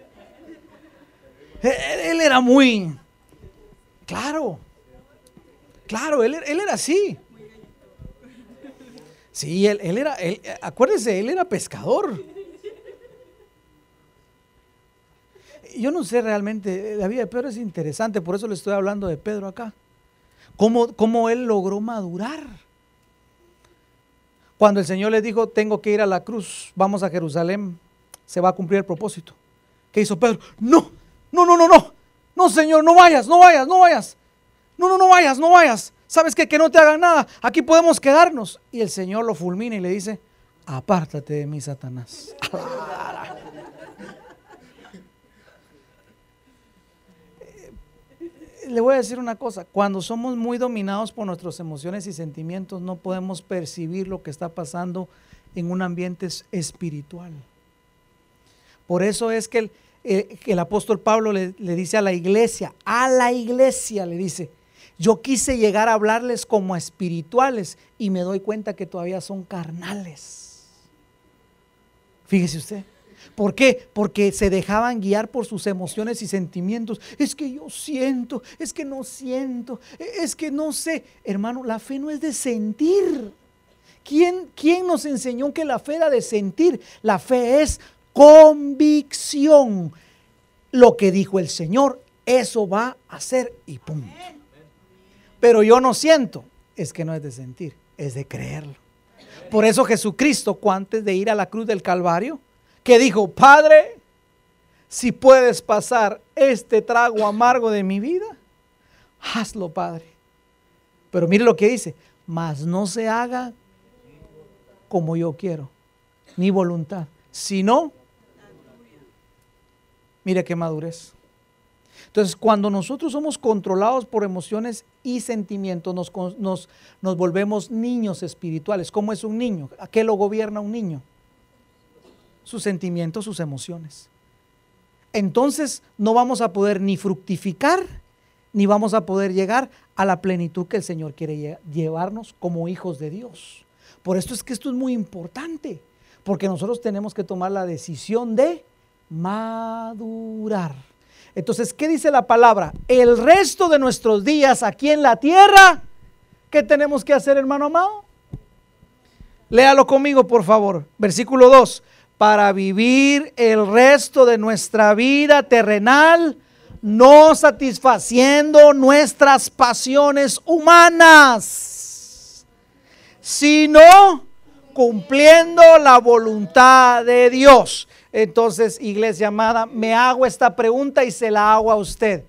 Él, era muy, claro, claro, él, era así. Sí, él, era, él, acuérdese, él era pescador. Yo no sé realmente, la vida de Pedro es interesante, por eso le estoy hablando de Pedro acá. Cómo, cómo él logró madurar. Cuando el Señor le dijo, tengo que ir a la cruz, vamos a Jerusalén, se va a cumplir el propósito. ¿Qué hizo Pedro? No, no, no, no, no. No, Señor, no vayas, no vayas, no vayas. No, no, no vayas, no vayas. ¿Sabes qué? Que no te hagan nada. Aquí podemos quedarnos. Y el Señor lo fulmina y le dice, apártate de mí, Satanás. le voy a decir una cosa, cuando somos muy dominados por nuestras emociones y sentimientos, no podemos percibir lo que está pasando en un ambiente espiritual. Por eso es que el, eh, apóstol Pablo le, le dice a la iglesia, a la iglesia le dice, yo quise llegar a hablarles como espirituales y me doy cuenta que todavía son carnales. Fíjese usted. ¿Por qué? Porque se dejaban guiar por sus emociones y sentimientos. Es que yo siento, es que no siento, es que no sé. Hermano, la fe no es de sentir. ¿Quién, ¿Quién, nos enseñó que la fe era de sentir? La fe es convicción. Lo que dijo el Señor, eso va a ser y punto. Pero yo no siento, es que no es de sentir, es de creerlo. Por eso Jesucristo, antes de ir a la cruz del Calvario, que dijo, Padre, si puedes pasar este trago amargo de mi vida, hazlo, Padre. Pero mire lo que dice, mas no se haga como yo quiero, ni voluntad, sino Mire qué madurez. Entonces, cuando nosotros somos controlados por emociones y sentimientos, nos, nos, volvemos niños espirituales. ¿Cómo es un niño? ¿A qué lo gobierna un niño? sus sentimientos, sus emociones. Entonces no vamos a poder ni fructificar, ni vamos a poder llegar a la plenitud que el Señor quiere llevarnos como hijos de Dios. Por esto es que esto es muy importante, porque nosotros tenemos que tomar la decisión de madurar. Entonces, ¿qué dice la palabra? El resto de nuestros días aquí en la tierra, ¿qué tenemos que hacer, hermano amado? Léalo conmigo, por favor. Versículo 2. Para vivir el resto de nuestra vida terrenal, no satisfaciendo nuestras pasiones humanas, sino cumpliendo la voluntad de Dios. Entonces, iglesia amada, me hago esta pregunta y se la hago a usted.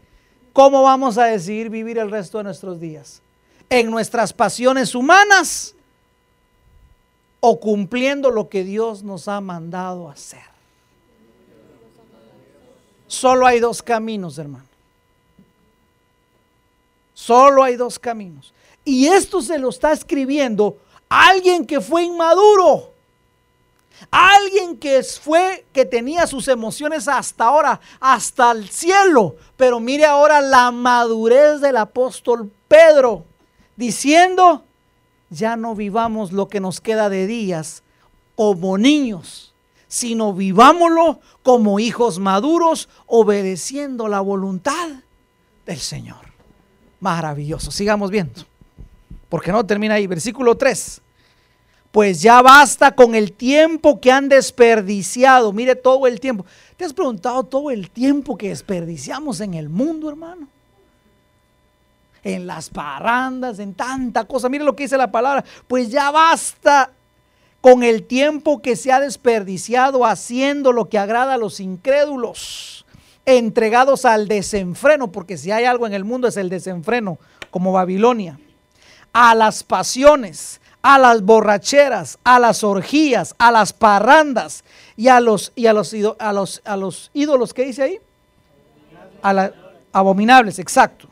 ¿Cómo vamos a decidir vivir el resto de nuestros días? ¿En nuestras pasiones humanas o cumpliendo lo que Dios nos ha mandado hacer? Solo hay dos caminos, hermano. Solo hay dos caminos. Y esto se lo está escribiendo alguien que fue inmaduro. Alguien que fue, que tenía sus emociones hasta ahora, hasta el cielo. Pero mire ahora la madurez del apóstol Pedro, diciendo, ya no vivamos lo que nos queda de días como niños, sino vivámoslo como hijos maduros, obedeciendo la voluntad del Señor. Maravilloso. Sigamos viendo. Porque no termina ahí. Versículo 3 pues ya basta con el tiempo que han desperdiciado. Mire todo el tiempo. ¿Te has preguntado todo el tiempo que desperdiciamos en el mundo, hermano? En las parrandas, en tanta cosa. Mire lo que dice la palabra. Pues ya basta con el tiempo que se ha desperdiciado haciendo lo que agrada a los incrédulos, entregados al desenfreno, porque si hay algo en el mundo es el desenfreno, como Babilonia, a las pasiones a las borracheras, a las orgías, a las parrandas y a los, y a los, a los, ídolos que dice ahí. A las abominables, exacto.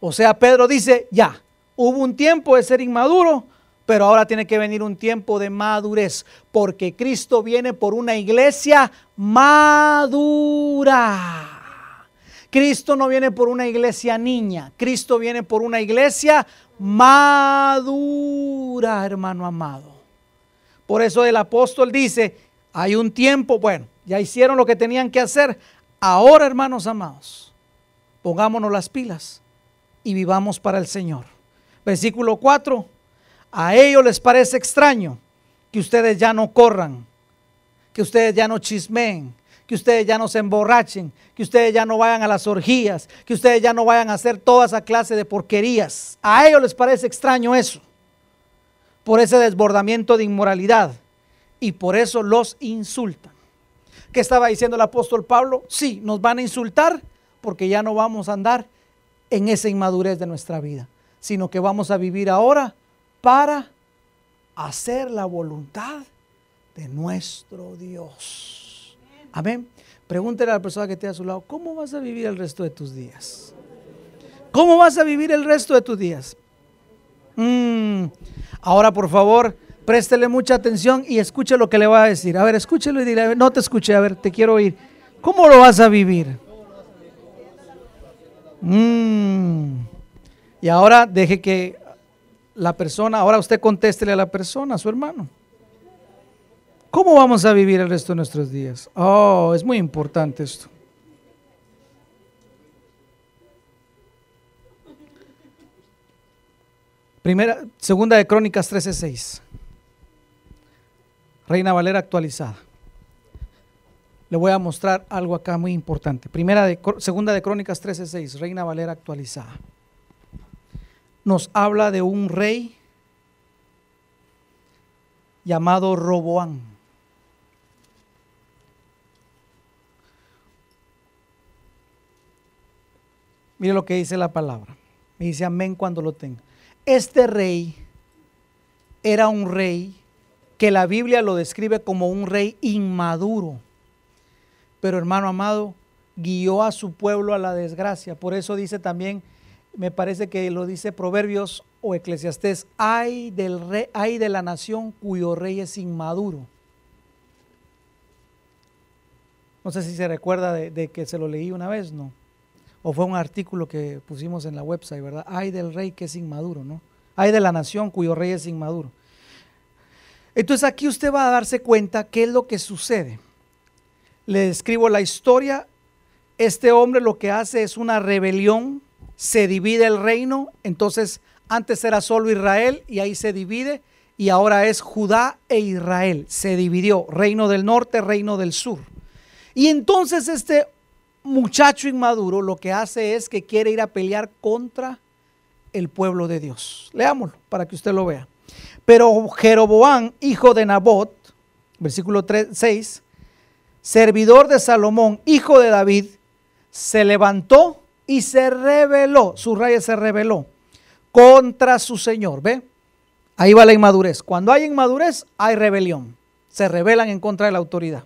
O sea, Pedro dice, ya, hubo un tiempo de ser inmaduro, pero ahora tiene que venir un tiempo de madurez, porque Cristo viene por una iglesia madura. Cristo no viene por una iglesia niña, Cristo viene por una iglesia madura, hermano amado. Por eso el apóstol dice, hay un tiempo, bueno, ya hicieron lo que tenían que hacer. Ahora, hermanos amados, pongámonos las pilas y vivamos para el Señor. Versículo 4, a ellos les parece extraño que ustedes ya no corran, que ustedes ya no chismeen, que ustedes ya no se emborrachen, que ustedes ya no vayan a las orgías, que ustedes ya no vayan a hacer toda esa clase de porquerías. A ellos les parece extraño eso, por ese desbordamiento de inmoralidad, y por eso los insultan. ¿Qué estaba diciendo el apóstol Pablo? Sí, nos van a insultar porque ya no vamos a andar en esa inmadurez de nuestra vida, sino que vamos a vivir ahora para hacer la voluntad de nuestro Dios. Amén. Pregúntele a la persona que esté a su lado, ¿cómo vas a vivir el resto de tus días? ¿Cómo vas a vivir el resto de tus días? Mm. Ahora, por favor, préstele mucha atención y escuche lo que le va a decir. A ver, escúchelo y dile, no te escuché, a ver, te quiero oír. ¿Cómo lo vas a vivir? Mm. Y ahora deje que la persona, ahora usted contéstele a la persona, a su hermano. ¿Cómo vamos a vivir el resto de nuestros días? Oh, es muy importante esto. Primera, segunda de Crónicas 13:6. Reina Valera actualizada. Le voy a mostrar algo acá muy importante. Primera segunda de Crónicas 13:6, Reina Valera actualizada. Nos habla de un rey llamado Roboán. Mire lo que dice la palabra. Me dice amén cuando lo tenga. Este rey era un rey que la Biblia lo describe como un rey inmaduro. Pero hermano amado, guió a su pueblo a la desgracia. Por eso dice también, me parece que lo dice Proverbios o Eclesiastés, hay del rey, hay de la nación cuyo rey es inmaduro. No sé si se recuerda de, que se lo leí una vez, ¿no? O fue un artículo que pusimos en la website, ¿verdad? Hay del rey que es inmaduro, ¿no? Hay de la nación cuyo rey es inmaduro. Entonces aquí usted va a darse cuenta qué es lo que sucede. Le escribo la historia. Este hombre lo que hace es una rebelión, se divide el reino, entonces antes era solo Israel y ahí se divide y ahora es Judá e Israel. Se dividió, reino del norte, reino del sur. Y entonces este muchacho inmaduro lo que hace es que quiere ir a pelear contra el pueblo de Dios. Leámoslo para que usted lo vea. Pero Jeroboán, hijo de Nabot, versículo 3, 6, servidor de Salomón, hijo de David, se levantó y se rebeló, su rey se rebeló contra su señor. ¿Ve? Ahí va la inmadurez. Cuando hay inmadurez, hay rebelión. Se rebelan en contra de la autoridad.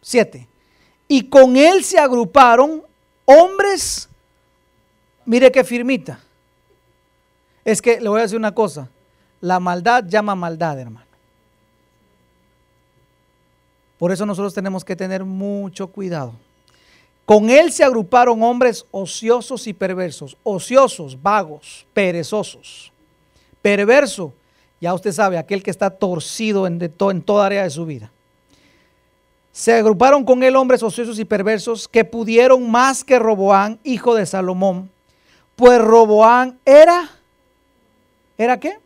Siete y con él se agruparon hombres, mire qué firmita. Es que le voy a decir una cosa, la maldad llama maldad, hermano. Por eso nosotros tenemos que tener mucho cuidado. Con él se agruparon hombres ociosos y perversos, ociosos, vagos, perezosos. Perverso, ya usted sabe, aquel que está torcido en, en toda área de su vida. Se agruparon con él hombres ociosos y perversos que pudieron más que Roboán, hijo de Salomón, pues Roboán era, ¿era qué?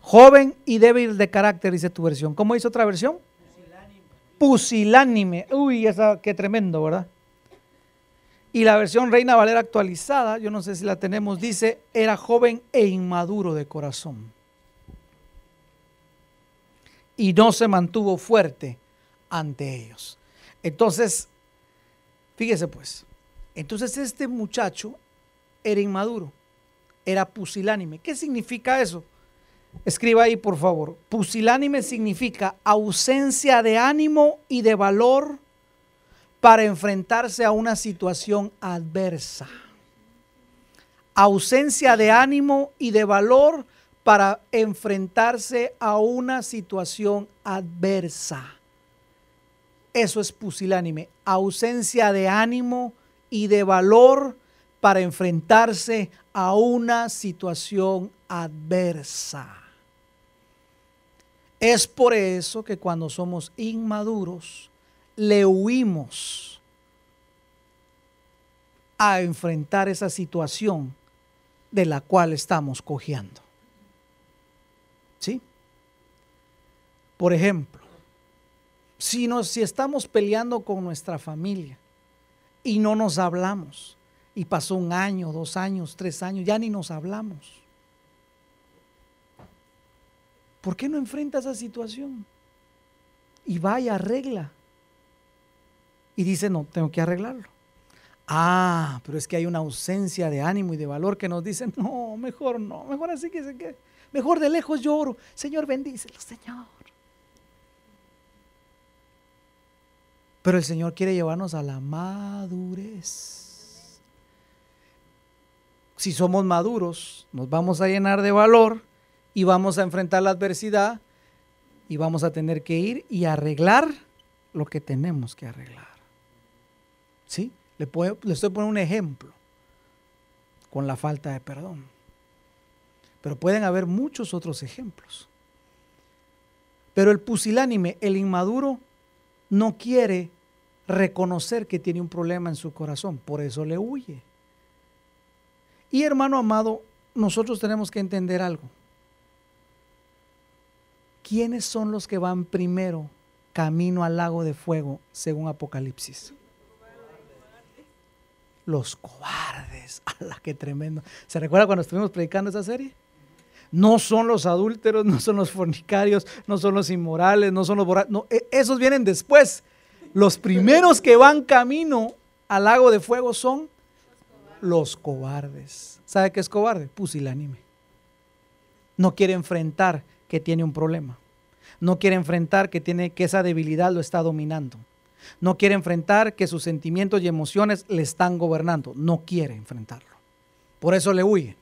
Joven y débil de carácter, dice tu versión. ¿Cómo dice otra versión? Pusilánime. Pusilánime. Uy, esa, qué tremendo, ¿verdad? Y la versión Reina Valera actualizada, yo no sé si la tenemos, dice, era joven e inmaduro de corazón y no se mantuvo fuerte ante ellos. Entonces, fíjese pues, entonces este muchacho era inmaduro, era pusilánime. ¿Qué significa eso? Escriba ahí, por favor. Pusilánime significa ausencia de ánimo y de valor para enfrentarse a una situación adversa. Ausencia de ánimo y de valor para enfrentarse a una situación adversa. Eso es pusilánime, ausencia de ánimo y de valor para enfrentarse a una situación adversa. Es por eso que cuando somos inmaduros, le huimos a enfrentar esa situación de la cual estamos cojeando. ¿Sí? Por ejemplo, si, estamos peleando con nuestra familia y no nos hablamos, y pasó un año, dos años, tres años, ya ni nos hablamos. ¿Por qué no enfrenta esa situación? Y vaya, arregla. Y dice, no, tengo que arreglarlo. Ah, pero es que hay una ausencia de ánimo y de valor que nos dice, no, mejor no, mejor así que se quede. Mejor de lejos lloro. Señor, bendícelo, Señor. Pero el Señor quiere llevarnos a la madurez. Si somos maduros, nos vamos a llenar de valor y vamos a enfrentar la adversidad y vamos a tener que ir y arreglar lo que tenemos que arreglar. ¿Sí? Le, le estoy poniendo un ejemplo con la falta de perdón. Pero pueden haber muchos otros ejemplos. Pero el pusilánime, el inmaduro, no quiere reconocer que tiene un problema en su corazón, por eso le huye. Y hermano amado, nosotros tenemos que entender algo. ¿Quiénes son los que van primero camino al lago de fuego según Apocalipsis? Los cobardes. ¡Hala, qué tremendo! ¿Se recuerda cuando estuvimos predicando esa serie? no son los adúlteros, no son los fornicarios, no son los inmorales, no son los borrachos. No, e, esos vienen después. Los primeros que van camino al lago de fuego son los cobardes. ¿Sabe qué es cobarde? Pusilánime. No quiere enfrentar que tiene un problema. No quiere enfrentar que, tiene, que esa debilidad lo está dominando. No quiere enfrentar que sus sentimientos y emociones le están gobernando. No quiere enfrentarlo. Por eso le huye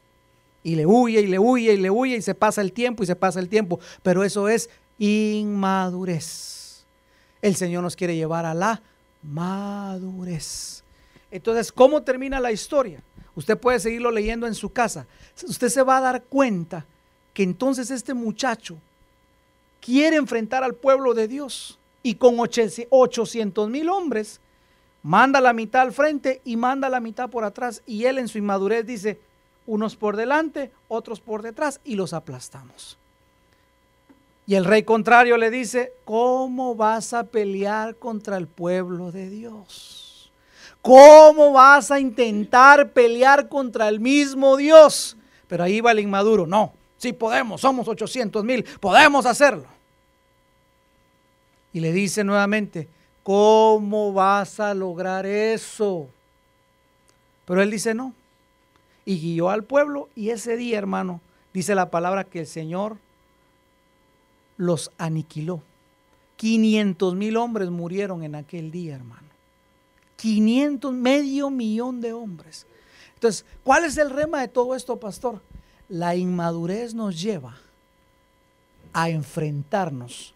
y le huye y le huye y le huye y se pasa el tiempo y se pasa el tiempo. Pero eso es inmadurez. El Señor nos quiere llevar a la madurez. Entonces, ¿cómo termina la historia? Usted puede seguirlo leyendo en su casa. Usted se va a dar cuenta que entonces este muchacho quiere enfrentar al pueblo de Dios y con 800 mil hombres manda la mitad al frente y manda la mitad por atrás y él en su inmadurez dice, unos por delante, otros por detrás y los aplastamos. Y el rey contrario le dice, ¿cómo vas a pelear contra el pueblo de Dios? ¿Cómo vas a intentar pelear contra el mismo Dios? Pero ahí va el inmaduro, no, sí podemos, somos 800 mil, podemos hacerlo. Y le dice nuevamente, ¿cómo vas a lograr eso? Pero él dice, no. Y guió al pueblo y ese día, hermano, dice la palabra que el Señor los aniquiló. 500 mil hombres murieron en aquel día, hermano. 500, medio millón de hombres. Entonces, ¿cuál es el rema de todo esto, pastor? La inmadurez nos lleva a enfrentarnos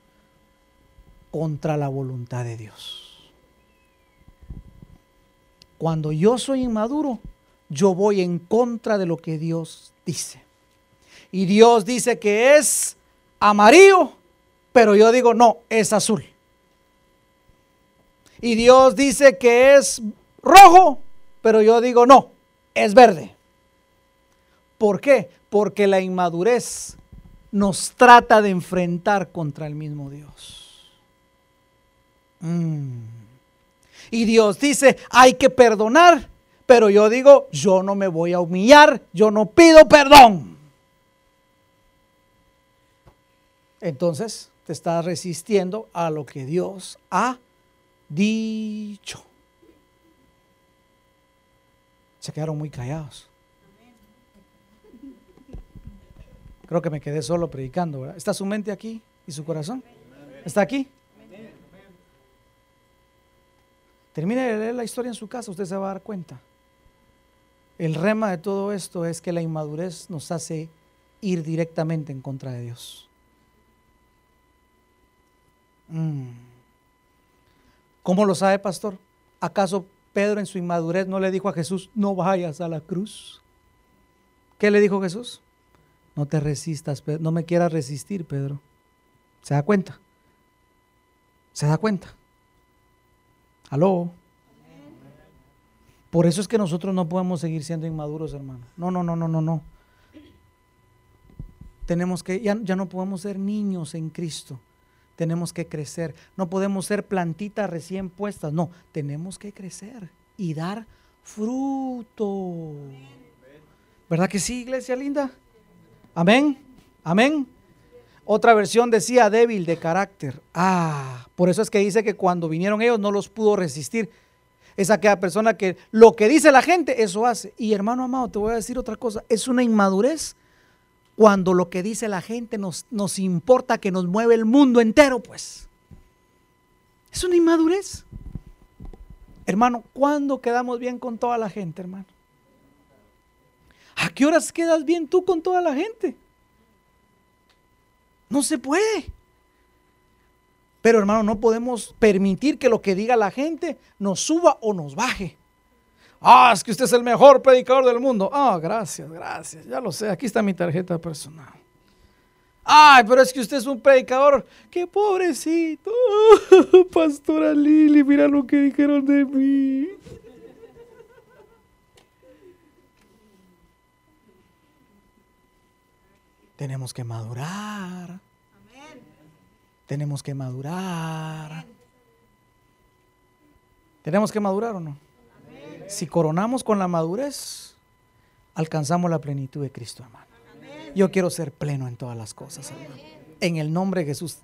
contra la voluntad de Dios. Cuando yo soy inmaduro, yo voy en contra de lo que Dios dice. Y Dios dice que es amarillo, pero yo digo, no, es azul. Y Dios dice que es rojo, pero yo digo, no, es verde. ¿Por qué? Porque la inmadurez nos trata de enfrentar contra el mismo Dios. Mm. Y Dios dice, hay que perdonar, pero yo digo, yo no me voy a humillar, yo no pido perdón. Entonces te estás resistiendo a lo que Dios ha dicho. Se quedaron muy callados. Creo que me quedé solo predicando. ¿verdad? ¿Está su mente aquí y su corazón? ¿Está aquí? Termine de leer la historia en su casa, usted se va a dar cuenta. El rema de todo esto es que la inmadurez nos hace ir directamente en contra de Dios. Mm. ¿Cómo lo sabe, pastor? ¿Acaso Pedro en su inmadurez no le dijo a Jesús, no vayas a la cruz? ¿Qué le dijo Jesús? No te resistas, no me quieras resistir, Pedro. ¿Se da cuenta? ¿Se da cuenta? ¿Aló? Por eso es que nosotros no podemos seguir siendo inmaduros, hermano. No, no, no, no, no, no. Tenemos que, ya, ya no podemos ser niños en Cristo tenemos que crecer. No podemos ser plantitas recién puestas, no, tenemos que crecer y dar fruto. ¿Verdad que sí, iglesia linda? Amén, amén. Otra versión decía débil de carácter. Ah, por eso es que dice que cuando vinieron ellos no los pudo resistir. Es aquella persona que lo que dice la gente, eso hace. Y hermano amado, te voy a decir otra cosa, es una inmadurez cuando lo que dice la gente nos, nos importa que nos mueve el mundo entero, pues. Es una inmadurez. Hermano, ¿cuándo quedamos bien con toda la gente, hermano? ¿A qué horas quedas bien tú con toda la gente? No se puede. Pero hermano, no podemos permitir que lo que diga la gente nos suba o nos baje. Ah, es que usted es el mejor predicador del mundo. Ah, gracias, gracias. Ya lo sé, aquí está mi tarjeta personal. Ay, pero es que usted es un predicador. Qué pobrecito. Pastora Lili, mira lo que dijeron de mí. Tenemos que madurar. Tenemos que madurar. ¿Tenemos que madurar o no? Si coronamos con la madurez, alcanzamos la plenitud de Cristo, hermano. Yo quiero ser pleno en todas las cosas, hermano. En el nombre de Jesús.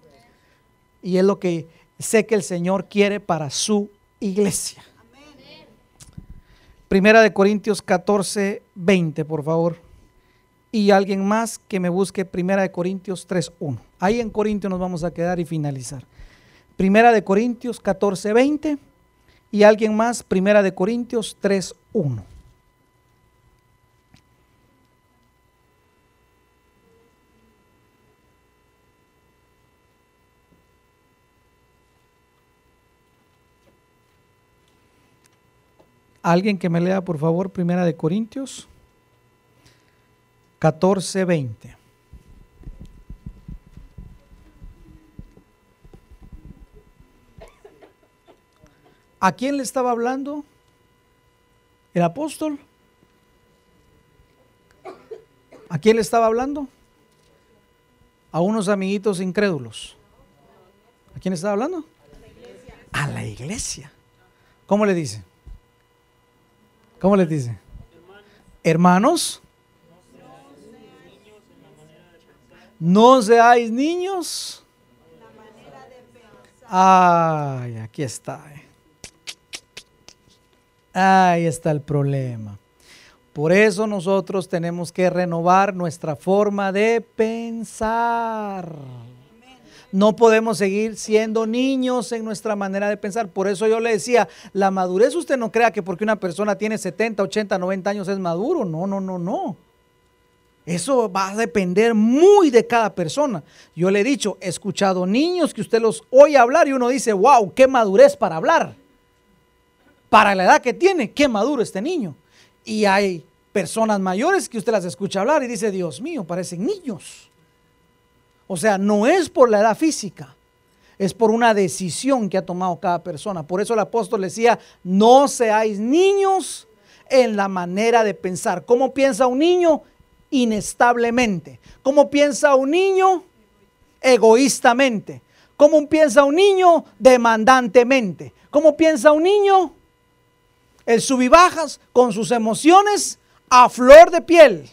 Y es lo que sé que el Señor quiere para su iglesia. Primera de Corintios 14, 20, por favor. Y alguien más que me busque Primera de Corintios 3, 1. Ahí en Corintios nos vamos a quedar y finalizar. Primera de Corintios 14, 20 y alguien más, Primera de Corintios 3.1. Alguien que me lea, por favor, Primera de Corintios 14, 20. ¿A quién le estaba hablando? ¿El apóstol? ¿A quién le estaba hablando? A unos amiguitos incrédulos. ¿A quién estaba hablando? A la iglesia. ¿Cómo le dice? ¿Cómo le dice? Hermanos, no seáis niños. Ay, aquí está. eh. Ahí está el problema. Por eso nosotros tenemos que renovar nuestra forma de pensar. No podemos seguir siendo niños en nuestra manera de pensar. Por eso yo le decía, la madurez usted no crea que porque una persona tiene 70, 80, 90 años es maduro. No, no, no, no. Eso va a depender muy de cada persona. Yo le he dicho, he escuchado niños que usted los oye hablar y uno dice, wow, qué madurez para hablar. Para la edad que tiene, qué maduro este niño. Y hay personas mayores que usted las escucha hablar y dice, Dios mío, parecen niños. O sea, no es por la edad física, es por una decisión que ha tomado cada persona. Por eso el apóstol decía, no seáis niños en la manera de pensar. ¿Cómo piensa un niño? Inestablemente. ¿Cómo piensa un niño? Egoístamente. ¿Cómo piensa un niño? Demandantemente. ¿Cómo piensa un niño? El sub y bajas con sus emociones a flor de piel.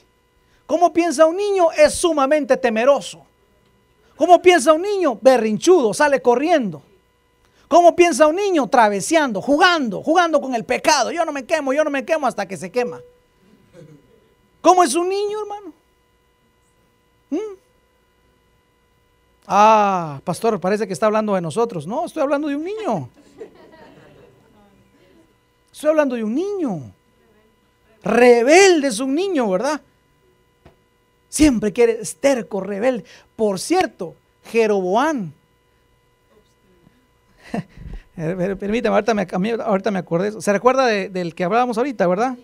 ¿Cómo piensa un niño? Es sumamente temeroso. ¿Cómo piensa un niño? Berrinchudo, sale corriendo. ¿Cómo piensa un niño? Traveseando, jugando, jugando con el pecado. Yo no me quemo, yo no me quemo hasta que se quema. ¿Cómo es un niño, hermano? ¿Mm? Ah, pastor, parece que está hablando de nosotros. No, estoy hablando de un niño. Estoy hablando de un niño. Rebelde es un niño, ¿verdad? Siempre quiere esterco, rebelde. Por cierto, Jeroboán. Permítame, ahorita me, ahorita me acordé. ¿Se recuerda de- del que hablábamos ahorita, verdad?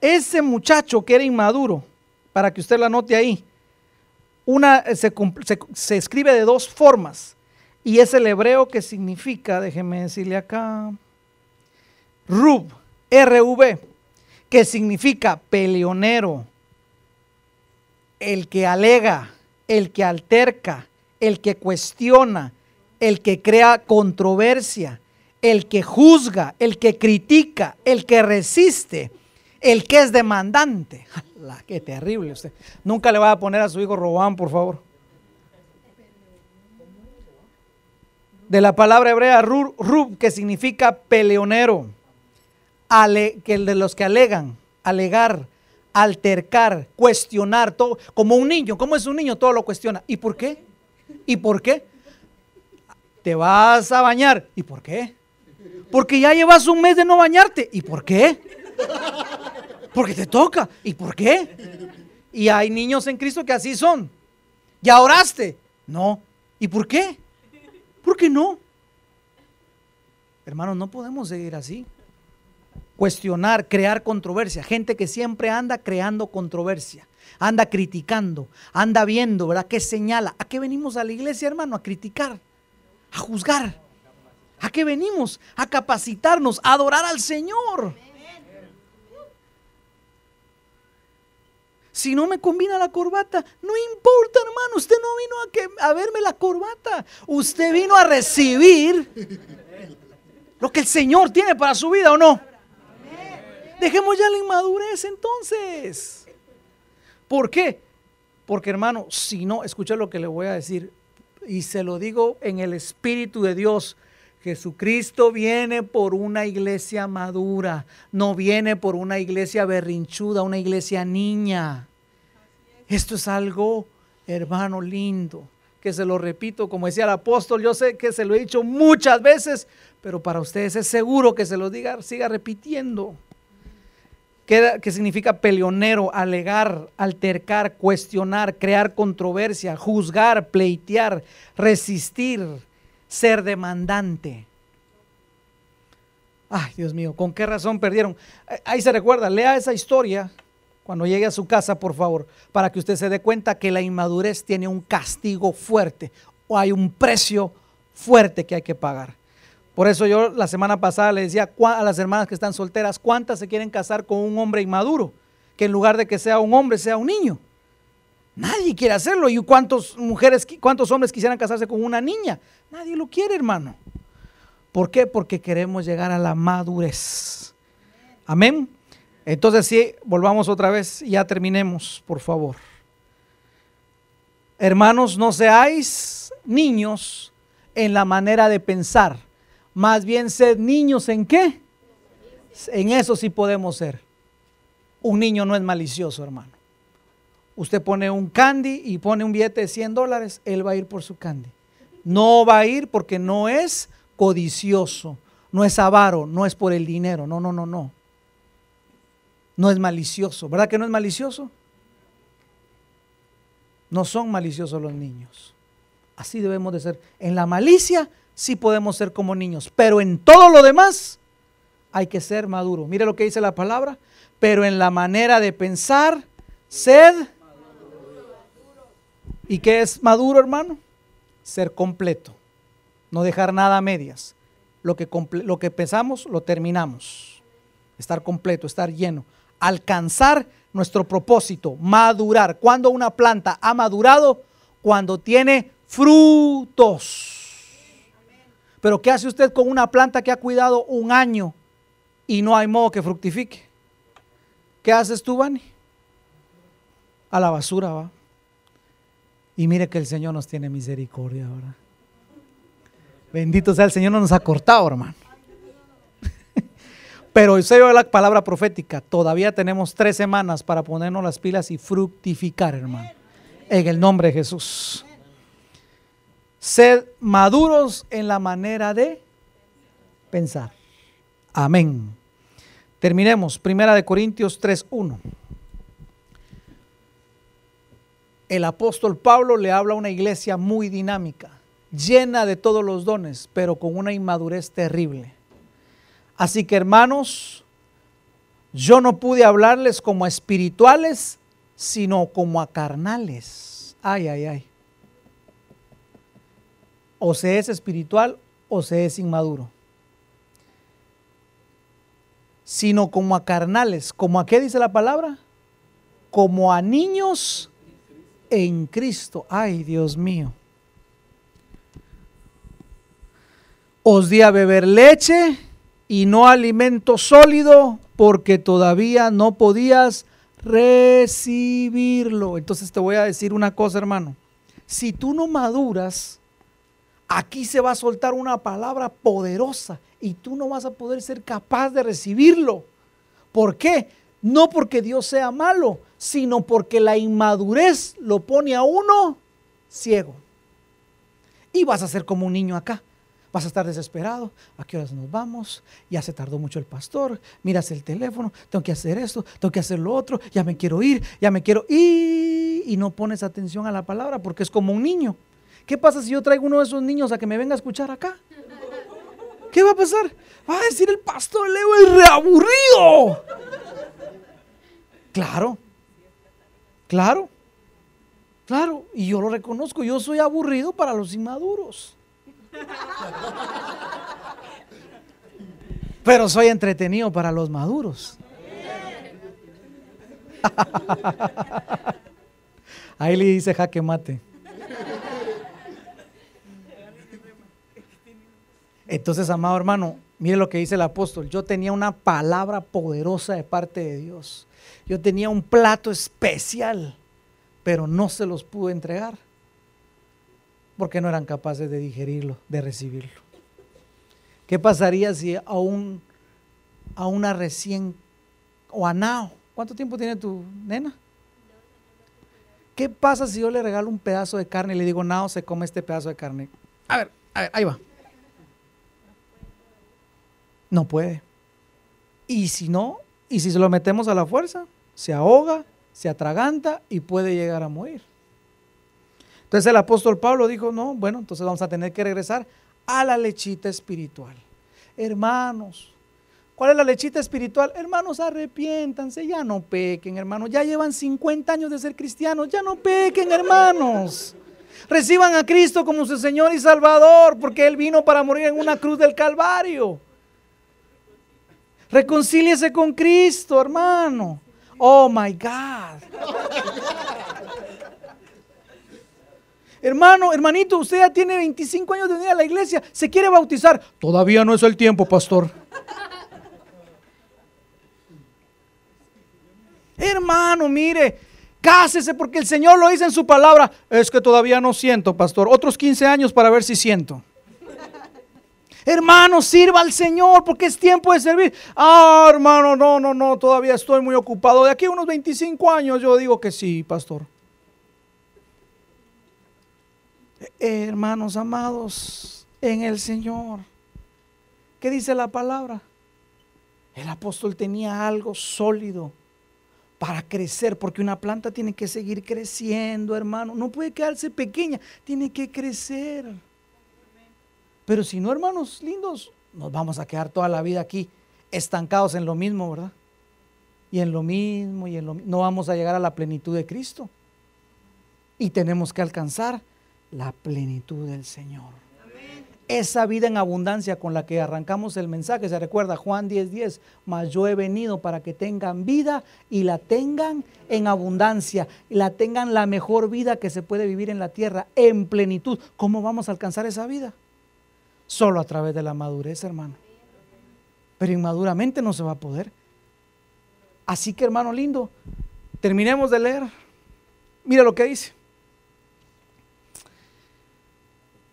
Ese muchacho que era inmaduro, para que usted lo anote ahí, una, eh, se- se escribe de dos formas. Y es el hebreo que significa, déjeme decirle acá, Rub, R-V, que significa peleonero, el que alega, el que alterca, el que cuestiona, el que crea controversia, el que juzga, el que critica, el que resiste, el que es demandante. ¡Hala, qué terrible usted. Nunca le va a poner a su hijo Robán, por favor. De la palabra hebrea rub, rub, que significa peleonero, ale- que de los que alegan, alegar, altercar, cuestionar, todo, como un niño, ¿cómo es un niño? Todo lo cuestiona. ¿Y por qué? ¿Y por qué? Te vas a bañar. ¿Y por qué? Porque ya llevas un mes de no bañarte. ¿Y por qué? Porque te toca. ¿Y por qué? Y hay niños en Cristo que así son. ¿Ya oraste? No. ¿Y por qué? ¿Por qué no? Hermanos, no podemos seguir así. Cuestionar, crear controversia. Gente que siempre anda creando controversia. Anda criticando, anda viendo, ¿verdad? ¿Qué señala? ¿A qué venimos a la iglesia, hermano? A criticar, a juzgar. ¿A qué venimos? A capacitarnos, a adorar al Señor. Si no me combina la corbata, no importa, hermano. Usted no vino a, que, a verme la corbata. Usted vino a recibir lo que el Señor tiene para su vida, ¿o no? Dejemos ya la inmadurez entonces. ¿Por qué? Porque hermano, si no, escucha lo que le voy a decir. Y se lo digo en el Espíritu de Dios. Jesucristo viene por una iglesia madura, no viene por una iglesia berrinchuda, una iglesia niña. Esto es algo, hermano, lindo, que se lo repito, como decía el apóstol, yo sé que se lo he dicho muchas veces, pero para ustedes es seguro que se lo diga, siga repitiendo. Que, significa peleonero, alegar, altercar, cuestionar, crear controversia, juzgar, pleitear, resistir, ser demandante. Ay, Dios mío, ¿con qué razón perdieron? Eh, ahí se recuerda, lea esa historia cuando llegue a su casa, por favor, para que usted se dé cuenta que la inmadurez tiene un castigo fuerte o hay un precio fuerte que hay que pagar. Por eso yo la semana pasada le decía a las hermanas que están solteras, ¿cuántas se quieren casar con un hombre inmaduro? Que en lugar de que sea un hombre, sea un niño. Nadie quiere hacerlo. ¿Y cuántos mujeres, cuántos hombres quisieran casarse con una niña? Nadie lo quiere, hermano. ¿Por qué? Porque queremos llegar a la madurez. Amén. Entonces, sí, volvamos otra vez y ya terminemos, por favor. Hermanos, no seáis niños en la manera de pensar. Más bien sed niños en qué? En eso sí podemos ser. Un niño no es malicioso, hermano. Usted pone un candy y pone un billete de 100 dólares, él va a ir por su candy. No va a ir porque no es codicioso, no es avaro, no es por el dinero. No, no, no, no no es malicioso. ¿Verdad que no es malicioso? No son maliciosos los niños. Así debemos de ser. En la malicia sí podemos ser como niños, pero en todo lo demás hay que ser maduro. Mire lo que dice la palabra. Pero en la manera de pensar, sed. ¿Y qué es maduro, hermano? Ser completo. No dejar nada a medias. Lo que, lo que pensamos, lo terminamos. Estar completo, estar lleno alcanzar nuestro propósito, madurar. Cuando una planta ha madurado, cuando tiene frutos. Pero ¿qué hace usted con una planta que ha cuidado un año y no hay modo que fructifique? ¿Qué haces tú, Vani? A la basura va. Y mire que el Señor nos tiene misericordia ahora. Bendito sea el Señor, no nos ha cortado, hermano. Pero se la palabra profética. Todavía tenemos tres semanas para ponernos las pilas y fructificar, hermano. En el nombre de Jesús. Sed maduros en la manera de pensar. Amén. Terminemos. Primera de Corintios 3.1. El apóstol Pablo le habla a una iglesia muy dinámica, llena de todos los dones, pero con una inmadurez terrible. Así que hermanos, yo no pude hablarles como a espirituales, sino como a carnales. Ay, ay, ay. O se es espiritual o se es inmaduro. Sino como a carnales. ¿Como a qué dice la palabra? Como a niños en Cristo. Ay, Dios mío. Os di a beber leche y no alimento sólido porque todavía no podías recibirlo. Entonces te voy a decir una cosa, hermano. Si tú no maduras, aquí se va a soltar una palabra poderosa y tú no vas a poder ser capaz de recibirlo. ¿Por qué? No porque Dios sea malo, sino porque la inmadurez lo pone a uno ciego. Y vas a ser como un niño acá. Vas a estar desesperado. ¿A qué horas nos vamos? Ya se tardó mucho el pastor. Miras el teléfono. Tengo que hacer esto. Tengo que hacer lo otro. Ya me quiero ir. Ya me quiero ir. Y no pones atención a la palabra porque es como un niño. ¿Qué pasa si yo traigo uno de esos niños a que me venga a escuchar acá? ¿Qué va a pasar? Va a decir el pastor Leo es reaburrido. Claro. Claro. Claro. Y yo lo reconozco. Yo soy aburrido para los inmaduros. Pero soy entretenido para los maduros. Ahí le dice jaque mate. Entonces, amado hermano, mire lo que dice el apóstol. Yo tenía una palabra poderosa de parte de Dios. Yo tenía un plato especial, pero no se los pude entregar porque no eran capaces de digerirlo, de recibirlo. ¿Qué pasaría si a, un, a una recién o a Nao, ¿cuánto tiempo tiene tu nena? ¿Qué pasa si yo le regalo un pedazo de carne y le digo, Nao, se come este pedazo de carne? A ver, a ver, ahí va. No puede. Y si no, y si se lo metemos a la fuerza, se ahoga, se atraganta y puede llegar a morir. Entonces el apóstol Pablo dijo, no, bueno, entonces vamos a tener que regresar a la lechita espiritual. Hermanos, ¿Cuál es la lechita espiritual? Hermanos, arrepiéntanse, ya no pequen, hermanos. Ya llevan 50 años de ser cristianos, ya no pequen, hermanos. Reciban a Cristo como su Señor y Salvador, porque Él vino para morir en una cruz del Calvario. Reconcíliese con Cristo, hermano. Oh my God. Hermano, hermanito, usted ya tiene 25 años de venir a la iglesia, se quiere bautizar. Todavía no es el tiempo, pastor. Hermano, mire, cásese porque el Señor lo dice en su palabra. Es que todavía no siento, pastor. Otros 15 años para ver si siento. Hermano, sirva al Señor porque es tiempo de servir. Ah, hermano, no, no, no, todavía estoy muy ocupado. De aquí a unos 25 años yo digo que sí, pastor. hermanos amados en el Señor. ¿Qué dice la palabra? El apóstol tenía algo sólido para crecer, porque una planta tiene que seguir creciendo, hermano. No puede quedarse pequeña, tiene que crecer. Pero si no, hermanos lindos, nos vamos a quedar toda la vida aquí estancados en lo mismo, ¿verdad? Y en lo mismo, y en lo mismo. No vamos a llegar a la plenitud de Cristo. Y tenemos que alcanzar la plenitud del Señor. Esa vida en abundancia con la que arrancamos el mensaje, se recuerda Juan 10:10, 10, mas yo he venido para que tengan vida y la tengan en abundancia, y la tengan la mejor vida que se puede vivir en la tierra, en plenitud. ¿Cómo vamos a alcanzar esa vida? Solo a través de la madurez, hermano. Pero inmaduramente no se va a poder. Así que, hermano lindo, terminemos de leer. Mira lo que dice.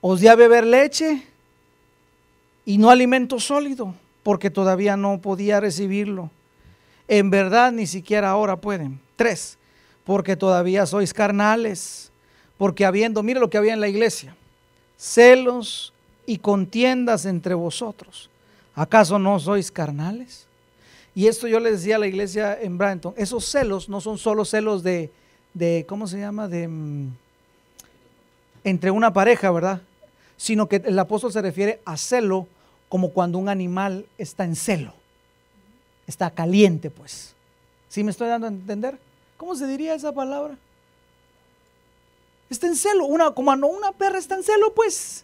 Os di a beber leche y no alimento sólido, porque todavía no podía recibirlo. En verdad, ni siquiera ahora pueden. Tres, porque todavía sois carnales, porque habiendo, mire lo que había en la iglesia, celos y contiendas entre vosotros. ¿Acaso no sois carnales? Y esto yo le decía a la iglesia en Branton, esos celos no son solo celos de, de ¿cómo se llama? De mm, entre una pareja, ¿verdad? sino que el apóstol se refiere a celo como cuando un animal está en celo, está caliente, pues. ¿Sí me estoy dando a entender? ¿Cómo se diría esa palabra? Está en celo, una, como una perra está en celo, pues.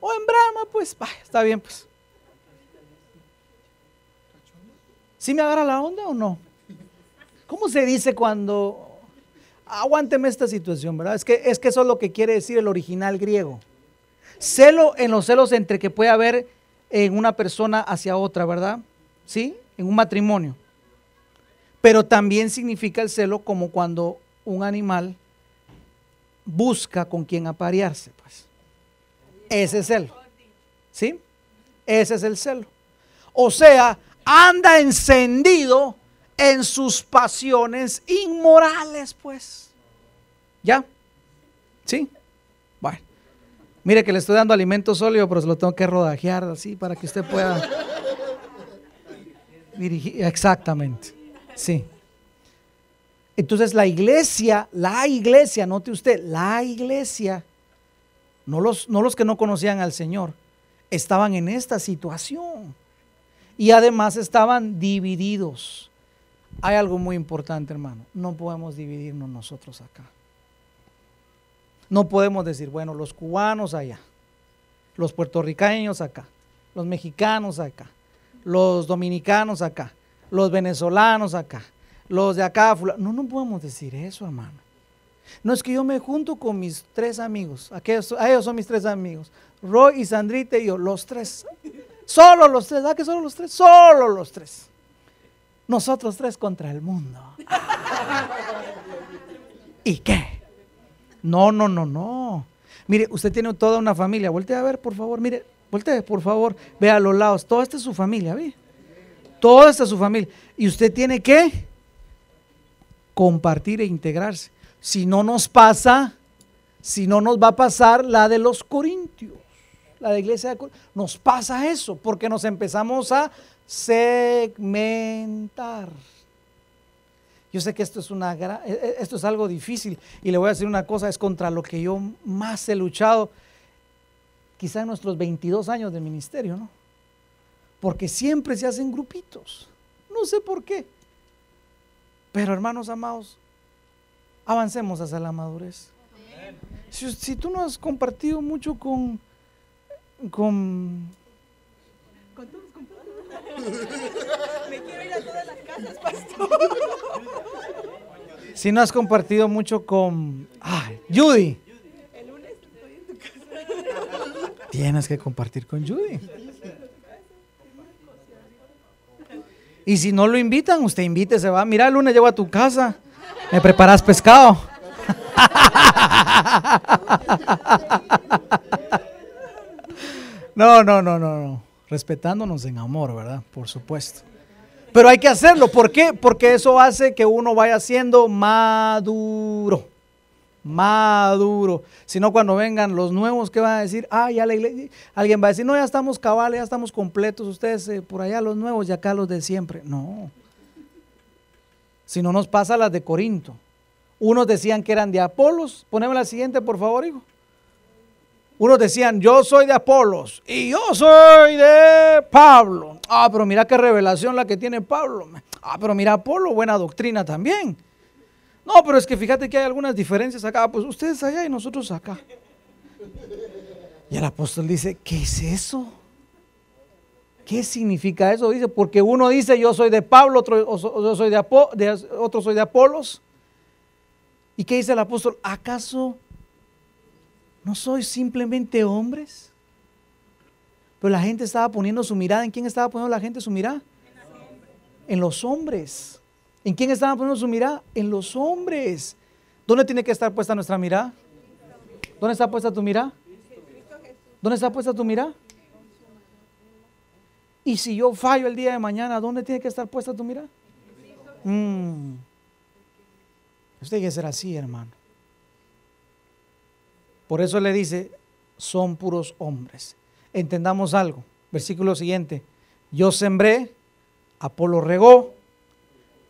O en brama, pues. está bien, pues. ¿Sí me agarra la onda o no? ¿Cómo se dice cuando... Aguánteme esta situación, ¿verdad? Es que, es que eso es lo que quiere decir el original griego. Celo en los celos entre que puede haber en una persona hacia otra, ¿verdad? ¿Sí? En un matrimonio. Pero también significa el celo como cuando un animal busca con quien aparearse. Ese es celo. ¿Sí? Ese es el celo. O sea, anda encendido en sus pasiones inmorales, pues. ¿Ya? ¿Sí? Bueno. Mire que le estoy dando alimento sólido, pero se lo tengo que rodajear así para que usted pueda dirigir. Exactamente. Sí. Entonces la iglesia, la iglesia, note usted, la iglesia, no los, no los que no conocían al Señor, estaban en esta situación. Y además estaban divididos. Hay algo muy importante, hermano. No podemos dividirnos nosotros acá. No podemos decir, bueno, los cubanos allá, los puertorriqueños acá, los mexicanos acá, los dominicanos acá, los venezolanos acá, los de acá. No, no podemos decir eso, hermano. No es que yo me junto con mis tres amigos, aquellos, ellos son mis tres amigos, Roy y Sandrita y yo, los tres. Solo los tres, ¿verdad que solo los tres? Solo los tres. Nosotros tres contra el mundo. ¿Y qué? No, no, no, no. Mire, usted tiene toda una familia. Voltee a ver, por favor. Mire, voltee, por favor. Vea a los lados. Toda esta es su familia, ¿ve? Toda esta es su familia. Y usted tiene que compartir e integrarse. Si no nos pasa, si no nos va a pasar la de los corintios, la de iglesia de Nos pasa eso, porque nos empezamos a segmentar. Yo sé que esto es, una, e, e, esto es algo difícil y le voy a decir una cosa, es contra lo que yo más he luchado, quizá en nuestros 22 años de ministerio, ¿no? Porque siempre se hacen grupitos. No sé por qué. Pero hermanos amados, avancemos hacia la madurez. Si, si, tú no has compartido mucho con, con me quiero ir a todas las casas, pastor. Si no has compartido mucho con Judy. El lunes estoy en tu casa. Tienes que compartir con Judy. Y si no lo invitan, usted invite, se va. Mira, el lunes llego a tu casa. Me preparas pescado. No, no, no, no, no respetándonos en amor, ¿verdad? Por supuesto. Pero hay que hacerlo. ¿Por qué? Porque eso hace que uno vaya siendo maduro. Maduro. Si no, cuando vengan los nuevos, ¿qué van a decir? Ah, ya la iglesia. Alguien va a decir, no, ya estamos cabales, ya estamos completos. Ustedes eh, por allá los nuevos y acá los de siempre. No. Si no nos pasa las de Corinto. Unos decían que eran de Apolos. Poneme la siguiente, por favor, hijo. Unos decían, yo soy de Apolos y yo soy de Pablo. Ah, pero mira qué revelación la que tiene Pablo. Ah, pero mira Apolo, buena doctrina también. No, pero es que fíjate que hay algunas diferencias acá. Pues ustedes allá y nosotros acá. Y el apóstol dice, ¿qué es eso? ¿Qué significa eso? Dice, porque uno dice yo soy de Pablo, otro soy de, otro soy de Apolos. ¿Y qué dice el apóstol? ¿Acaso ¿No sois simplemente hombres? Pero la gente estaba poniendo su mirada. ¿En quién estaba poniendo la gente su mirada? En los hombres. ¿En quién estaba poniendo su mirada? En los hombres. ¿Dónde tiene que estar puesta nuestra mirada? ¿Dónde está puesta tu mirada? ¿Dónde está puesta tu mirada? Y si yo fallo el día de mañana, ¿dónde tiene que estar puesta tu mirada? Mm. Usted tiene que ser así, hermano. Por eso le dice, son puros hombres. Entendamos algo. Versículo siguiente. Yo sembré, Apolo regó,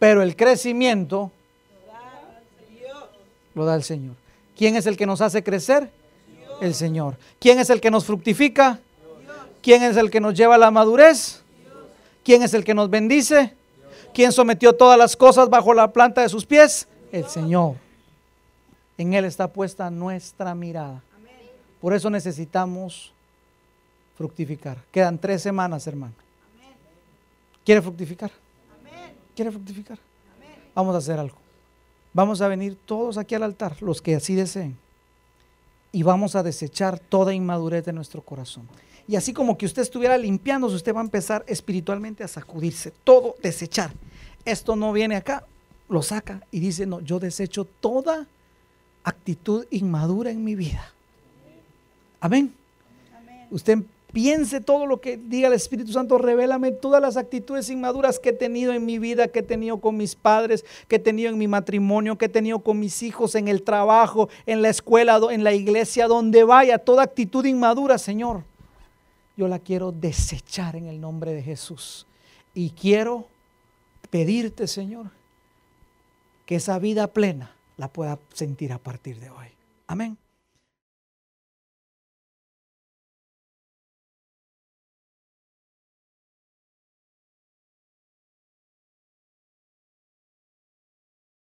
pero el crecimiento lo da el Señor. ¿Quién es el que nos hace crecer? El Señor. ¿Quién es el que nos fructifica? ¿Quién es el que nos lleva a la madurez? ¿Quién es el que nos bendice? ¿Quién sometió todas las cosas bajo la planta de sus pies? El Señor. En Él está puesta nuestra mirada. Por eso necesitamos fructificar. Quedan tres semanas, hermano. ¿Quiere fructificar? ¿Quiere fructificar? Vamos a hacer algo. Vamos a venir todos aquí al altar, los que así deseen. Y vamos a desechar toda inmadurez de nuestro corazón. Y así como que usted estuviera limpiándose, usted va a empezar espiritualmente a sacudirse, todo desechar. Esto no viene acá, lo saca y dice, no, yo desecho toda actitud inmadura en mi vida. Amén. Usted piense todo lo que diga el Espíritu Santo, revélame todas las actitudes inmaduras que he tenido en mi vida, que he tenido con mis padres, que he tenido en mi matrimonio, que he tenido con mis hijos, en el trabajo, en la escuela, en la iglesia, donde vaya, toda actitud inmadura, Señor. Yo la quiero desechar en el nombre de Jesús. Y quiero pedirte, Señor, que esa vida plena la pueda sentir a partir de hoy. Amén.